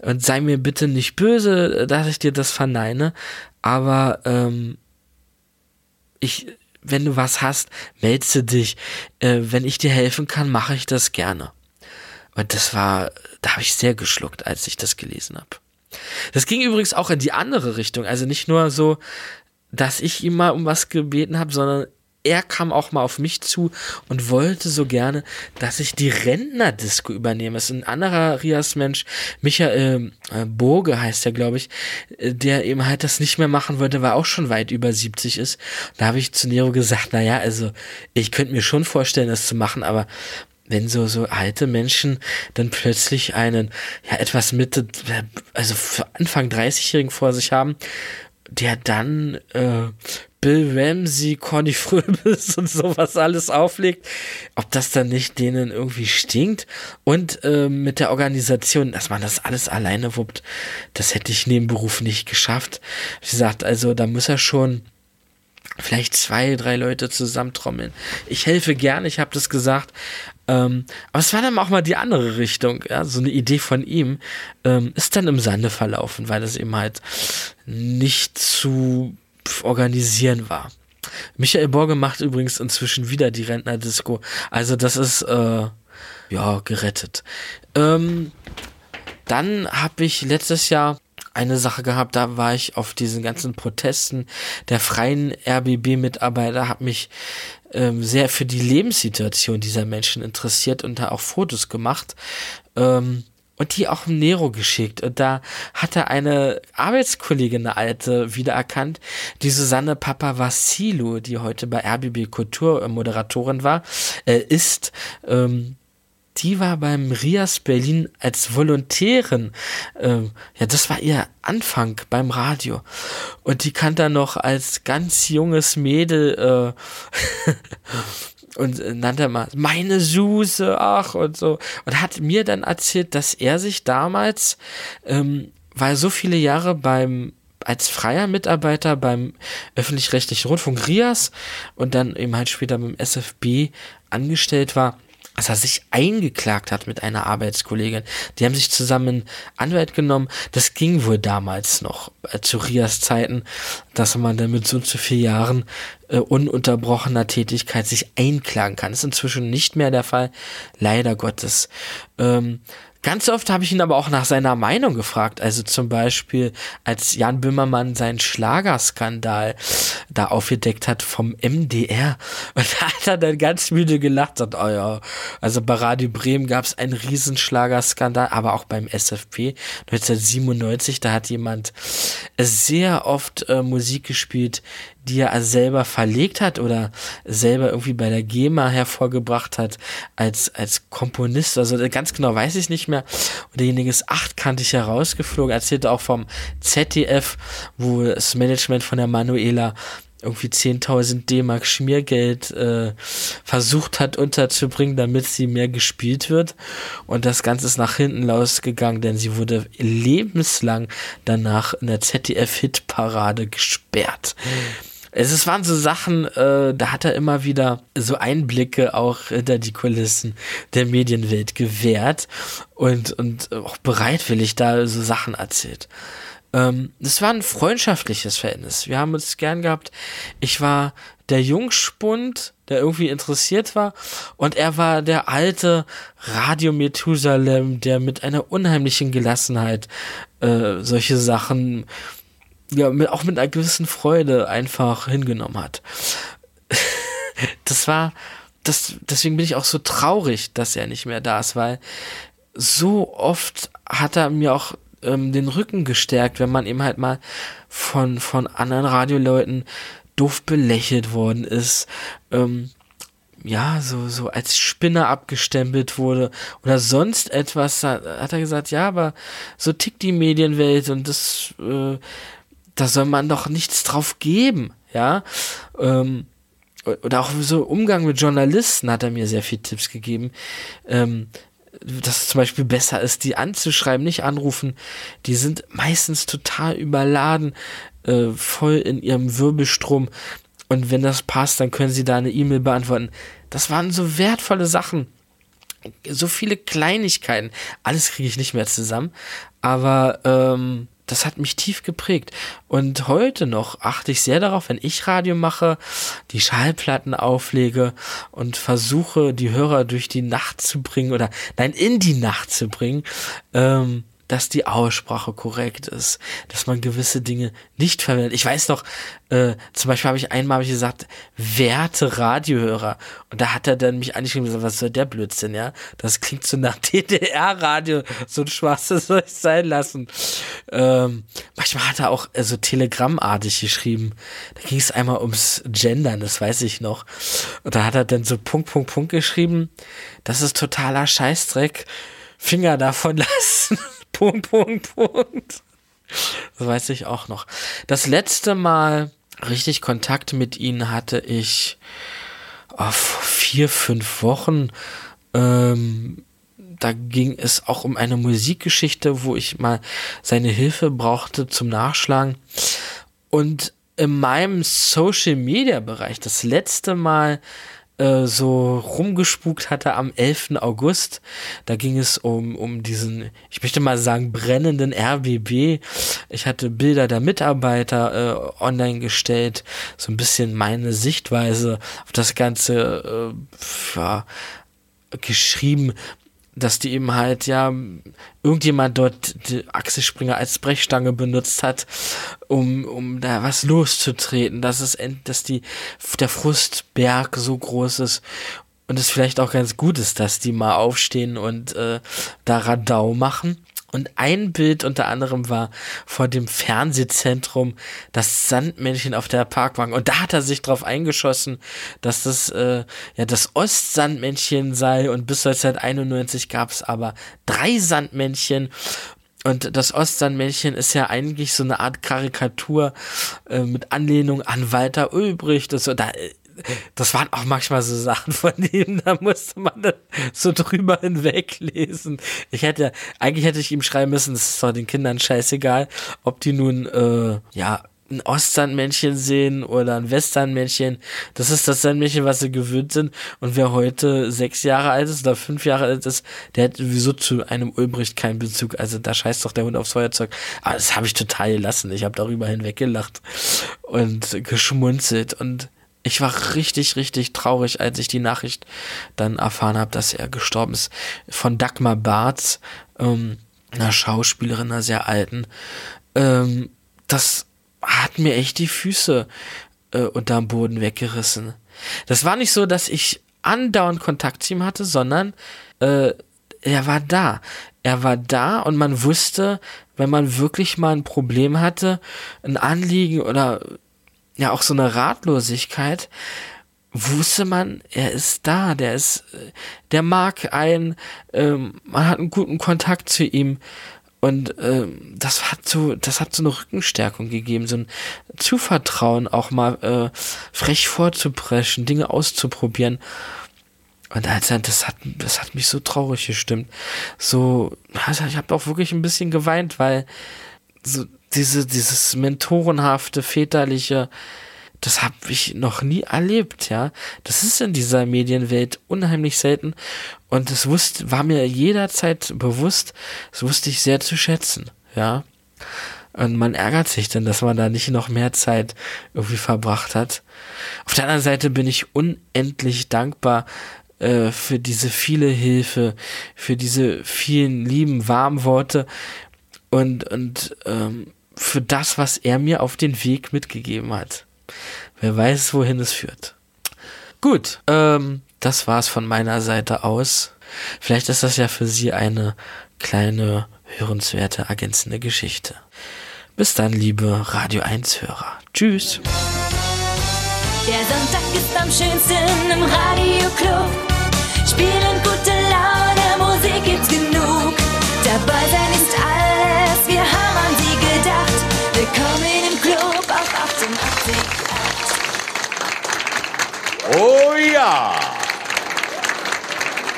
Und sei mir bitte nicht böse, dass ich dir das verneine. Aber ähm, ich, wenn du was hast, meldest dich. Äh, wenn ich dir helfen kann, mache ich das gerne. Und das war, da habe ich sehr geschluckt, als ich das gelesen habe. Das ging übrigens auch in die andere Richtung. Also nicht nur so, dass ich ihm mal um was gebeten habe, sondern er kam auch mal auf mich zu und wollte so gerne, dass ich die Rentnerdisco übernehme. Das ist ein anderer Rias-Mensch, Michael äh, Burge heißt er, glaube ich, äh, der eben halt das nicht mehr machen wollte, weil er auch schon weit über 70 ist. Da habe ich zu Nero gesagt, naja, also ich könnte mir schon vorstellen, das zu machen, aber wenn so, so alte Menschen dann plötzlich einen, ja, etwas Mitte, also Anfang 30-Jährigen vor sich haben, der dann äh, Bill Ramsey, Conny Fröbis und sowas alles auflegt, ob das dann nicht denen irgendwie stinkt und äh, mit der Organisation, dass man das alles alleine wuppt, das hätte ich neben Beruf nicht geschafft. Wie gesagt, also da muss er schon vielleicht zwei, drei Leute zusammentrommeln. Ich helfe gern, ich habe das gesagt, ähm, aber es war dann auch mal die andere Richtung, ja, so eine Idee von ihm ähm, ist dann im Sande verlaufen, weil das eben halt nicht zu organisieren war. Michael Borge macht übrigens inzwischen wieder die Rentnerdisco, also das ist äh, ja gerettet. Ähm, dann habe ich letztes Jahr eine Sache gehabt, da war ich auf diesen ganzen Protesten der freien RBB-Mitarbeiter, habe mich ähm, sehr für die Lebenssituation dieser Menschen interessiert und da auch Fotos gemacht. Ähm, und die auch im Nero geschickt. Und da hat er eine Arbeitskollegin, eine alte, wiedererkannt, die Susanne Papa Vassilo, die heute bei RBB Kultur Moderatorin war, äh, ist. Ähm, die war beim Rias Berlin als Volontärin. Ähm, ja, das war ihr Anfang beim Radio. Und die kann dann noch als ganz junges Mädel äh, und nannte mal meine Suse, ach und so. Und hat mir dann erzählt, dass er sich damals, ähm, weil so viele Jahre beim als freier Mitarbeiter beim öffentlich-rechtlichen Rundfunk RIAS und dann eben halt später beim SFB angestellt war, dass er sich eingeklagt hat mit einer Arbeitskollegin. Die haben sich zusammen Anwalt genommen. Das ging wohl damals noch äh, zu Rias Zeiten, dass man dann mit so zu vier Jahren äh, ununterbrochener Tätigkeit sich einklagen kann. Das ist inzwischen nicht mehr der Fall, leider Gottes. Ähm, Ganz oft habe ich ihn aber auch nach seiner Meinung gefragt. Also zum Beispiel, als Jan Böhmermann seinen Schlagerskandal da aufgedeckt hat vom MDR. Und da hat er dann ganz müde gelacht und, oh ja, also bei Radio Bremen gab es einen Riesenschlagerskandal, aber auch beim SFP 1997, da hat jemand sehr oft äh, Musik gespielt, die er selber verlegt hat oder selber irgendwie bei der GEMA hervorgebracht hat als, als Komponist. Also ganz genau weiß ich nicht mehr. Und derjenige ist achtkantig herausgeflogen, erzählte auch vom ZDF, wo das Management von der Manuela irgendwie 10.000 D-Mark Schmiergeld äh, versucht hat unterzubringen, damit sie mehr gespielt wird. Und das Ganze ist nach hinten losgegangen, denn sie wurde lebenslang danach in der ZDF-Hitparade gesperrt. Es waren so Sachen, äh, da hat er immer wieder so Einblicke auch hinter die Kulissen der Medienwelt gewährt und, und auch bereitwillig da so Sachen erzählt. Ähm, es war ein freundschaftliches Verhältnis. Wir haben uns gern gehabt. Ich war der Jungspund, der irgendwie interessiert war, und er war der alte Radio Methusalem, der mit einer unheimlichen Gelassenheit äh, solche Sachen ja, mit, auch mit einer gewissen Freude einfach hingenommen hat. das war, das, deswegen bin ich auch so traurig, dass er nicht mehr da ist, weil so oft hat er mir auch ähm, den Rücken gestärkt, wenn man eben halt mal von, von anderen Radioleuten doof belächelt worden ist, ähm, ja, so, so als Spinner abgestempelt wurde oder sonst etwas, hat, er gesagt, ja, aber so tickt die Medienwelt und das, äh, da soll man doch nichts drauf geben, ja. Ähm, oder auch so Umgang mit Journalisten hat er mir sehr viel Tipps gegeben. Ähm, dass es zum Beispiel besser ist, die anzuschreiben, nicht anrufen. Die sind meistens total überladen, äh, voll in ihrem Wirbelstrom. Und wenn das passt, dann können sie da eine E-Mail beantworten. Das waren so wertvolle Sachen. So viele Kleinigkeiten. Alles kriege ich nicht mehr zusammen. Aber ähm, das hat mich tief geprägt. Und heute noch achte ich sehr darauf, wenn ich Radio mache, die Schallplatten auflege und versuche, die Hörer durch die Nacht zu bringen oder nein, in die Nacht zu bringen. Ähm, dass die Aussprache korrekt ist, dass man gewisse Dinge nicht verwendet. Ich weiß noch, äh, zum Beispiel habe ich einmal hab ich gesagt, werte Radiohörer. Und da hat er dann mich angeschrieben und gesagt, was soll der Blödsinn, ja? Das klingt so nach DDR-Radio, so ein schwarzes soll ich sein lassen. Ähm, manchmal hat er auch äh, so telegrammartig geschrieben. Da ging es einmal ums Gendern, das weiß ich noch. Und da hat er dann so Punkt, Punkt, Punkt geschrieben. Das ist totaler Scheißdreck. Finger davon lassen. Punkt, Punkt, Punkt. Das weiß ich auch noch. Das letzte Mal richtig Kontakt mit ihnen hatte ich oh, vor vier, fünf Wochen. Ähm, da ging es auch um eine Musikgeschichte, wo ich mal seine Hilfe brauchte zum Nachschlagen. Und in meinem Social Media Bereich das letzte Mal äh, so rumgespukt hatte am 11. August. Da ging es um, um diesen, ich möchte mal sagen, brennenden RBB. Ich hatte Bilder der Mitarbeiter äh, online gestellt, so ein bisschen meine Sichtweise auf das Ganze äh, ja, geschrieben, dass die eben halt, ja, irgendjemand dort die Achselspringer als Brechstange benutzt hat, um, um da was loszutreten, dass es, dass die, der Frustberg so groß ist und es vielleicht auch ganz gut ist, dass die mal aufstehen und äh, da Radau machen. Und ein Bild unter anderem war vor dem Fernsehzentrum das Sandmännchen auf der Parkbank. Und da hat er sich drauf eingeschossen, dass das äh, ja das Ostsandmännchen sei. Und bis 1991 gab es aber drei Sandmännchen. Und das Ostsandmännchen ist ja eigentlich so eine Art Karikatur äh, mit Anlehnung an Walter Ulbricht. Das, da äh, das waren auch manchmal so Sachen von ihm, da musste man dann so drüber hinweglesen. Ich hätte, eigentlich hätte ich ihm schreiben müssen, es ist doch den Kindern scheißegal, ob die nun, äh, ja, ein Ostsandmännchen sehen oder ein Westsandmännchen. Das ist das Sandmännchen, was sie gewöhnt sind. Und wer heute sechs Jahre alt ist oder fünf Jahre alt ist, der hat sowieso zu einem Ulbricht keinen Bezug. Also da scheißt doch der Hund aufs Feuerzeug. Aber das habe ich total gelassen. Ich habe darüber hinweggelacht und geschmunzelt und ich war richtig, richtig traurig, als ich die Nachricht dann erfahren habe, dass er gestorben ist. Von Dagmar Barth, ähm, einer Schauspielerin, einer sehr alten. Ähm, das hat mir echt die Füße äh, unterm Boden weggerissen. Das war nicht so, dass ich andauernd Kontakt zu ihm hatte, sondern äh, er war da. Er war da und man wusste, wenn man wirklich mal ein Problem hatte, ein Anliegen oder ja auch so eine Ratlosigkeit, wusste man, er ist da, der ist, der mag einen, ähm, man hat einen guten Kontakt zu ihm Und ähm, das hat so, das hat so eine Rückenstärkung gegeben, so ein Zuvertrauen, auch mal äh, frech vorzupreschen, Dinge auszuprobieren. Und also das hat, das hat mich so traurig gestimmt. So, also ich habe auch wirklich ein bisschen geweint, weil so diese, dieses mentorenhafte, väterliche, das habe ich noch nie erlebt, ja. Das ist in dieser Medienwelt unheimlich selten und das wusste, war mir jederzeit bewusst, das wusste ich sehr zu schätzen, ja. Und man ärgert sich dann, dass man da nicht noch mehr Zeit irgendwie verbracht hat. Auf der anderen Seite bin ich unendlich dankbar äh, für diese viele Hilfe, für diese vielen lieben, warmen Worte und, und ähm, für das, was er mir auf den Weg mitgegeben hat. Wer weiß, wohin es führt. Gut, ähm, das war's von meiner Seite aus. Vielleicht ist das ja für Sie eine kleine, hörenswerte, ergänzende Geschichte. Bis dann, liebe Radio 1-Hörer. Tschüss. Der Sonntag ist am schönsten im Radioclub. Spielen gute Laune, Musik gibt's genug. Dabei sein ist Oh ja!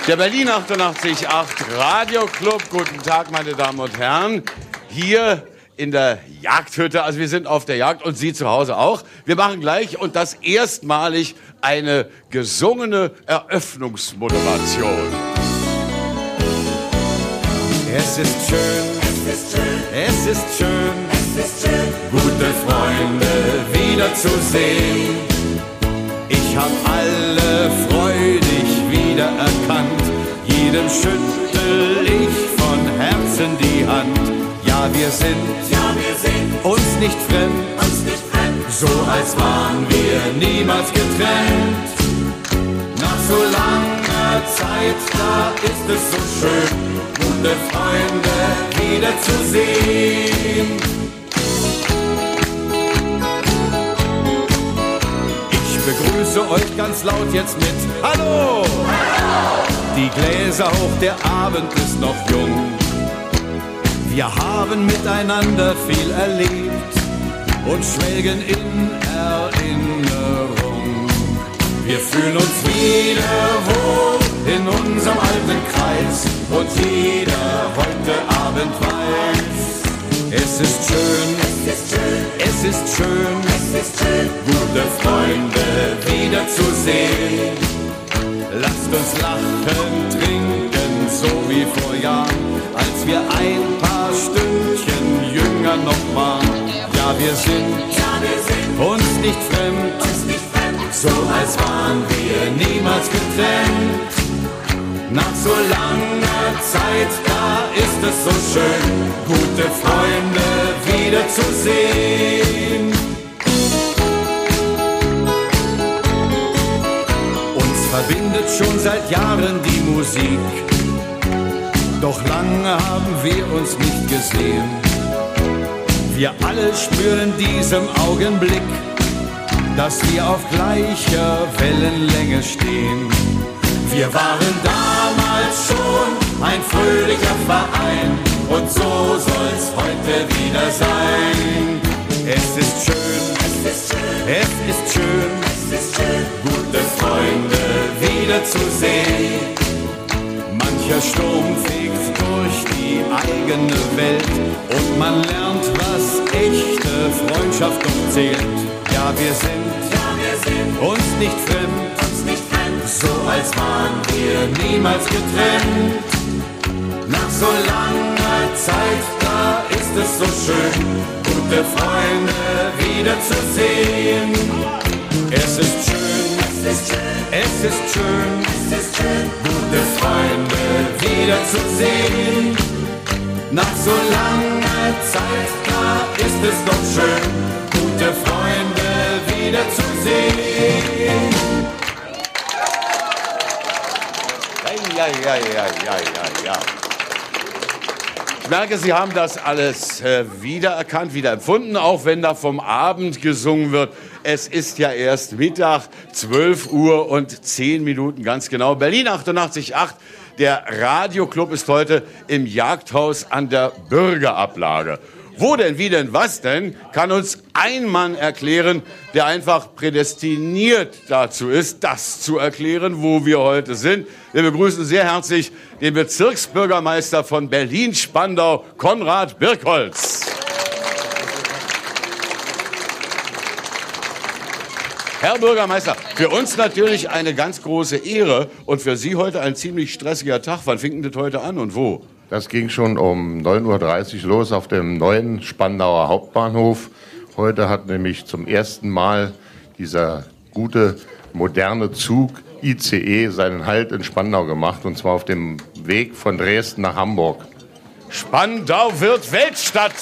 Der Berlin 88.8 Radio Club. Guten Tag, meine Damen und Herren. Hier in der Jagdhütte. Also wir sind auf der Jagd und Sie zu Hause auch. Wir machen gleich und das erstmalig eine gesungene Eröffnungsmoderation. Es ist schön, es ist schön, es ist schön, es ist schön, gute Freunde wiederzusehen. Ich hab alle freudig wiedererkannt, jedem schüttel ich von Herzen die Hand. Ja, wir sind, ja, wir sind uns nicht fremd, uns nicht fremd, so als waren wir niemals getrennt. Nach so langer Zeit, da ist es so schön, gute Freunde wiederzusehen. Begrüße euch ganz laut jetzt mit Hallo! Die Gläser hoch, der Abend ist noch jung. Wir haben miteinander viel erlebt und schwelgen in Erinnerung. Wir fühlen uns wieder wohl in unserem alten Kreis und jeder heute Abend weiß, es ist schön, es ist schön, es ist schön, gute Freunde wiederzusehen. Lasst uns lachen, trinken, so wie vor Jahren, als wir ein paar Stündchen jünger noch waren. Ja, wir sind, uns nicht fremd, so als waren wir niemals getrennt. Nach so langer Zeit, da ist es so schön, gute Freunde wiederzusehen. Uns verbindet schon seit Jahren die Musik, doch lange haben wir uns nicht gesehen. Wir alle spüren diesem Augenblick, dass wir auf gleicher Wellenlänge stehen. Wir waren schon. Ein fröhlicher Verein. Und so soll's heute wieder sein. Es ist schön, es ist schön, es ist schön, es ist schön. Gute Freunde wiederzusehen. Mancher Sturm fegt durch die eigene Welt. Und man lernt, was echte Freundschaft doch zählt. Ja, wir sind, ja, wir sind. Uns nicht fremd, uns nicht fremd, so als waren wir niemals getrennt. Nach so langer Zeit, da ist es so schön, gute Freunde wiederzusehen. Es ist schön, es ist schön, es ist schön, es ist schön, gute Freunde wiederzusehen. Nach so langer Zeit, da ist es doch schön, gute Freunde wiederzusehen. Ja, ja, ja, ja, ja. Ich merke, Sie haben das alles äh, wiedererkannt, wieder empfunden, auch wenn da vom Abend gesungen wird. Es ist ja erst Mittag, 12 Uhr und 10 Minuten ganz genau. Berlin 88.8, Der Radioclub ist heute im Jagdhaus an der Bürgerablage. Wo denn, wie denn, was denn, kann uns ein Mann erklären, der einfach prädestiniert dazu ist, das zu erklären, wo wir heute sind. Wir begrüßen sehr herzlich den Bezirksbürgermeister von Berlin-Spandau, Konrad Birkholz. Herr Bürgermeister, für uns natürlich eine ganz große Ehre und für Sie heute ein ziemlich stressiger Tag. Wann fing das heute an und wo? Das ging schon um 9.30 Uhr los auf dem neuen Spandauer Hauptbahnhof. Heute hat nämlich zum ersten Mal dieser gute, moderne Zug ICE seinen Halt in Spandau gemacht und zwar auf dem Weg von Dresden nach Hamburg. Spandau wird Weltstadt.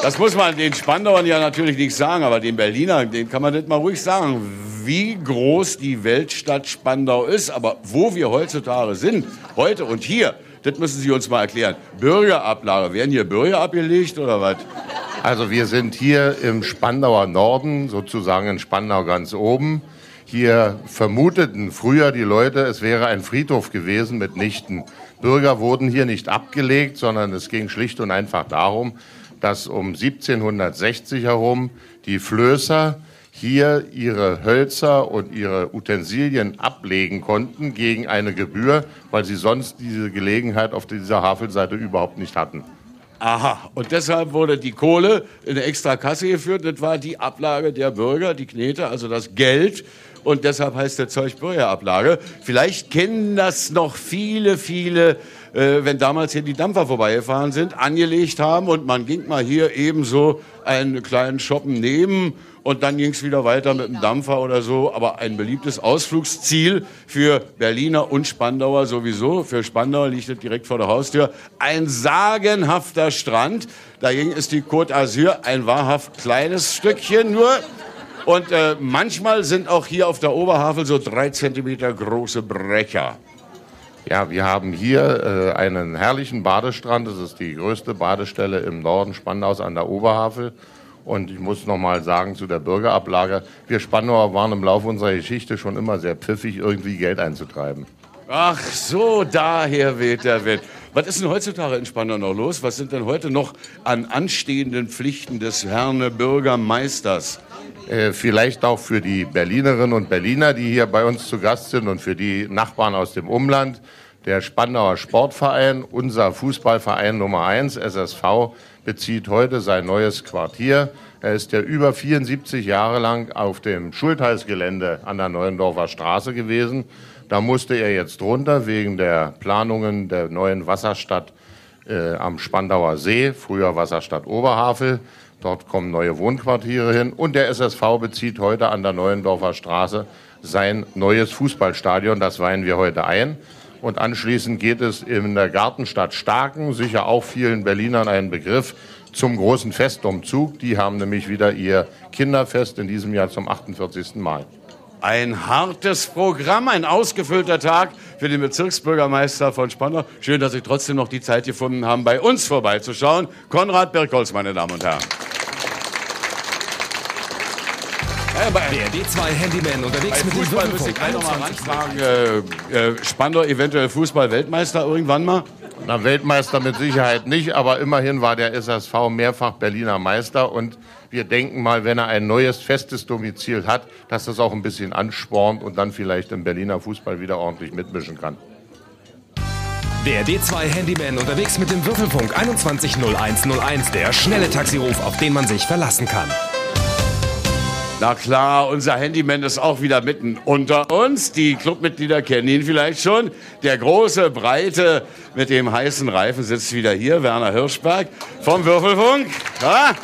Das muss man den Spandauern ja natürlich nicht sagen, aber den Berlinern, den kann man das mal ruhig sagen, wie groß die Weltstadt Spandau ist. Aber wo wir heutzutage sind, heute und hier, das müssen Sie uns mal erklären. Bürgerablage, werden hier Bürger abgelegt oder was? Also wir sind hier im Spandauer Norden, sozusagen in Spandau ganz oben. Hier vermuteten früher die Leute, es wäre ein Friedhof gewesen mit Nichten. Bürger wurden hier nicht abgelegt, sondern es ging schlicht und einfach darum, dass um 1760 herum die Flößer hier ihre Hölzer und ihre Utensilien ablegen konnten gegen eine Gebühr, weil sie sonst diese Gelegenheit auf dieser Havelseite überhaupt nicht hatten. Aha, und deshalb wurde die Kohle in eine extra Kasse geführt. Das war die Ablage der Bürger, die Knete, also das Geld. Und deshalb heißt der Zeug Bürgerablage. Vielleicht kennen das noch viele, viele äh, wenn damals hier die Dampfer vorbeigefahren sind, angelegt haben und man ging mal hier ebenso einen kleinen Shoppen nehmen und dann ging es wieder weiter mit dem Dampfer oder so. Aber ein beliebtes Ausflugsziel für Berliner und Spandauer sowieso. Für Spandauer liegt es direkt vor der Haustür. Ein sagenhafter Strand. Dagegen ist die Côte d'Azur ein wahrhaft kleines Stückchen nur. Und äh, manchmal sind auch hier auf der Oberhavel so drei Zentimeter große Brecher. Ja, wir haben hier äh, einen herrlichen Badestrand. Das ist die größte Badestelle im Norden Spandaus an der Oberhavel. Und ich muss noch mal sagen zu der Bürgerablage, wir Spandauer waren im Laufe unserer Geschichte schon immer sehr pfiffig, irgendwie Geld einzutreiben. Ach so, daher weht der Wind. Was ist denn heutzutage in Spandau noch los? Was sind denn heute noch an anstehenden Pflichten des Herrn Bürgermeisters? Äh, vielleicht auch für die Berlinerinnen und Berliner, die hier bei uns zu Gast sind und für die Nachbarn aus dem Umland. Der Spandauer Sportverein, unser Fußballverein Nummer eins, SSV, bezieht heute sein neues Quartier. Er ist ja über 74 Jahre lang auf dem Schultheißgelände an der Neuendorfer Straße gewesen. Da musste er jetzt runter wegen der Planungen der neuen Wasserstadt äh, am Spandauer See, früher Wasserstadt Oberhavel. Dort kommen neue Wohnquartiere hin. Und der SSV bezieht heute an der Neuendorfer Straße sein neues Fußballstadion. Das weihen wir heute ein. Und anschließend geht es in der Gartenstadt Starken, sicher auch vielen Berlinern ein Begriff, zum großen Festumzug. Die haben nämlich wieder ihr Kinderfest in diesem Jahr zum 48. Mal. Ein hartes Programm, ein ausgefüllter Tag für den Bezirksbürgermeister von Spandau. Schön, dass Sie trotzdem noch die Zeit gefunden haben, bei uns vorbeizuschauen. Konrad Birkholz, meine Damen und Herren. Der D2 Handyman unterwegs Bei mit dem Fußball müsste Würfelpunkt ich noch mal 21. ranfragen. Äh, äh, Spandau eventuell Fußball-Weltmeister irgendwann mal? Na, Weltmeister mit Sicherheit nicht, aber immerhin war der SSV mehrfach Berliner Meister und wir denken mal, wenn er ein neues festes Domizil hat, dass das auch ein bisschen anspornt und dann vielleicht im Berliner Fußball wieder ordentlich mitmischen kann. Der D2 Handyman unterwegs mit dem Würfelfunk 210101. Der schnelle Taxiruf, auf den man sich verlassen kann. Na klar, unser Handyman ist auch wieder mitten unter uns. Die Clubmitglieder kennen ihn vielleicht schon. Der große, breite, mit dem heißen Reifen sitzt wieder hier, Werner Hirschberg vom Würfelfunk. Ja?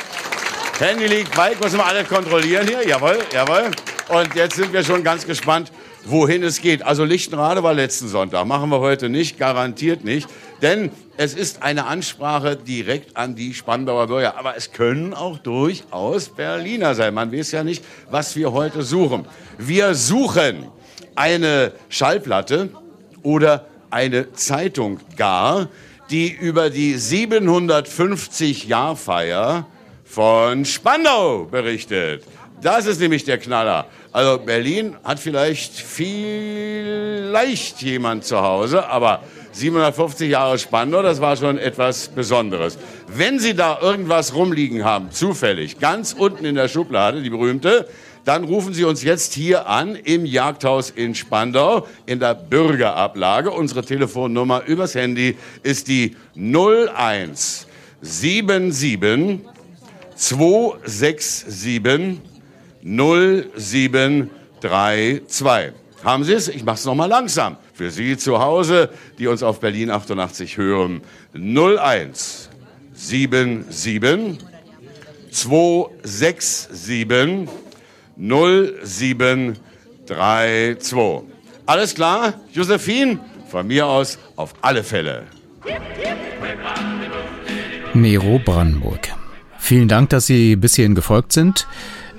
Handy liegt weit, müssen wir alle kontrollieren hier. Jawohl, jawohl. Und jetzt sind wir schon ganz gespannt, wohin es geht. Also Lichtenrade war letzten Sonntag, machen wir heute nicht, garantiert nicht. Denn es ist eine Ansprache direkt an die Spandauer Bürger. Aber es können auch durchaus Berliner sein. Man weiß ja nicht, was wir heute suchen. Wir suchen eine Schallplatte oder eine Zeitung gar, die über die 750-Jahrfeier von Spandau berichtet. Das ist nämlich der Knaller. Also Berlin hat vielleicht vielleicht jemand zu Hause, aber 750 Jahre Spandau, das war schon etwas Besonderes. Wenn Sie da irgendwas rumliegen haben, zufällig, ganz unten in der Schublade, die berühmte, dann rufen Sie uns jetzt hier an im Jagdhaus in Spandau in der Bürgerablage. Unsere Telefonnummer übers Handy ist die 01 77 267 0732. Haben Sie es? Ich mache es nochmal langsam. Für Sie zu Hause, die uns auf Berlin 88 hören. 01 77 267 0732. Alles klar, Josephine? Von mir aus auf alle Fälle. Nero Brandenburg. Vielen Dank, dass Sie bis hierhin gefolgt sind.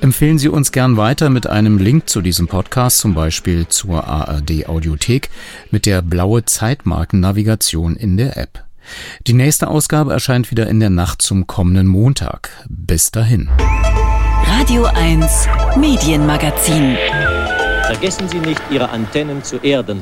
Empfehlen Sie uns gern weiter mit einem Link zu diesem Podcast, zum Beispiel zur ARD Audiothek mit der blaue Zeitmarkennavigation in der App. Die nächste Ausgabe erscheint wieder in der Nacht zum kommenden Montag. Bis dahin. Radio 1 Medienmagazin. Vergessen Sie nicht, Ihre Antennen zu erden.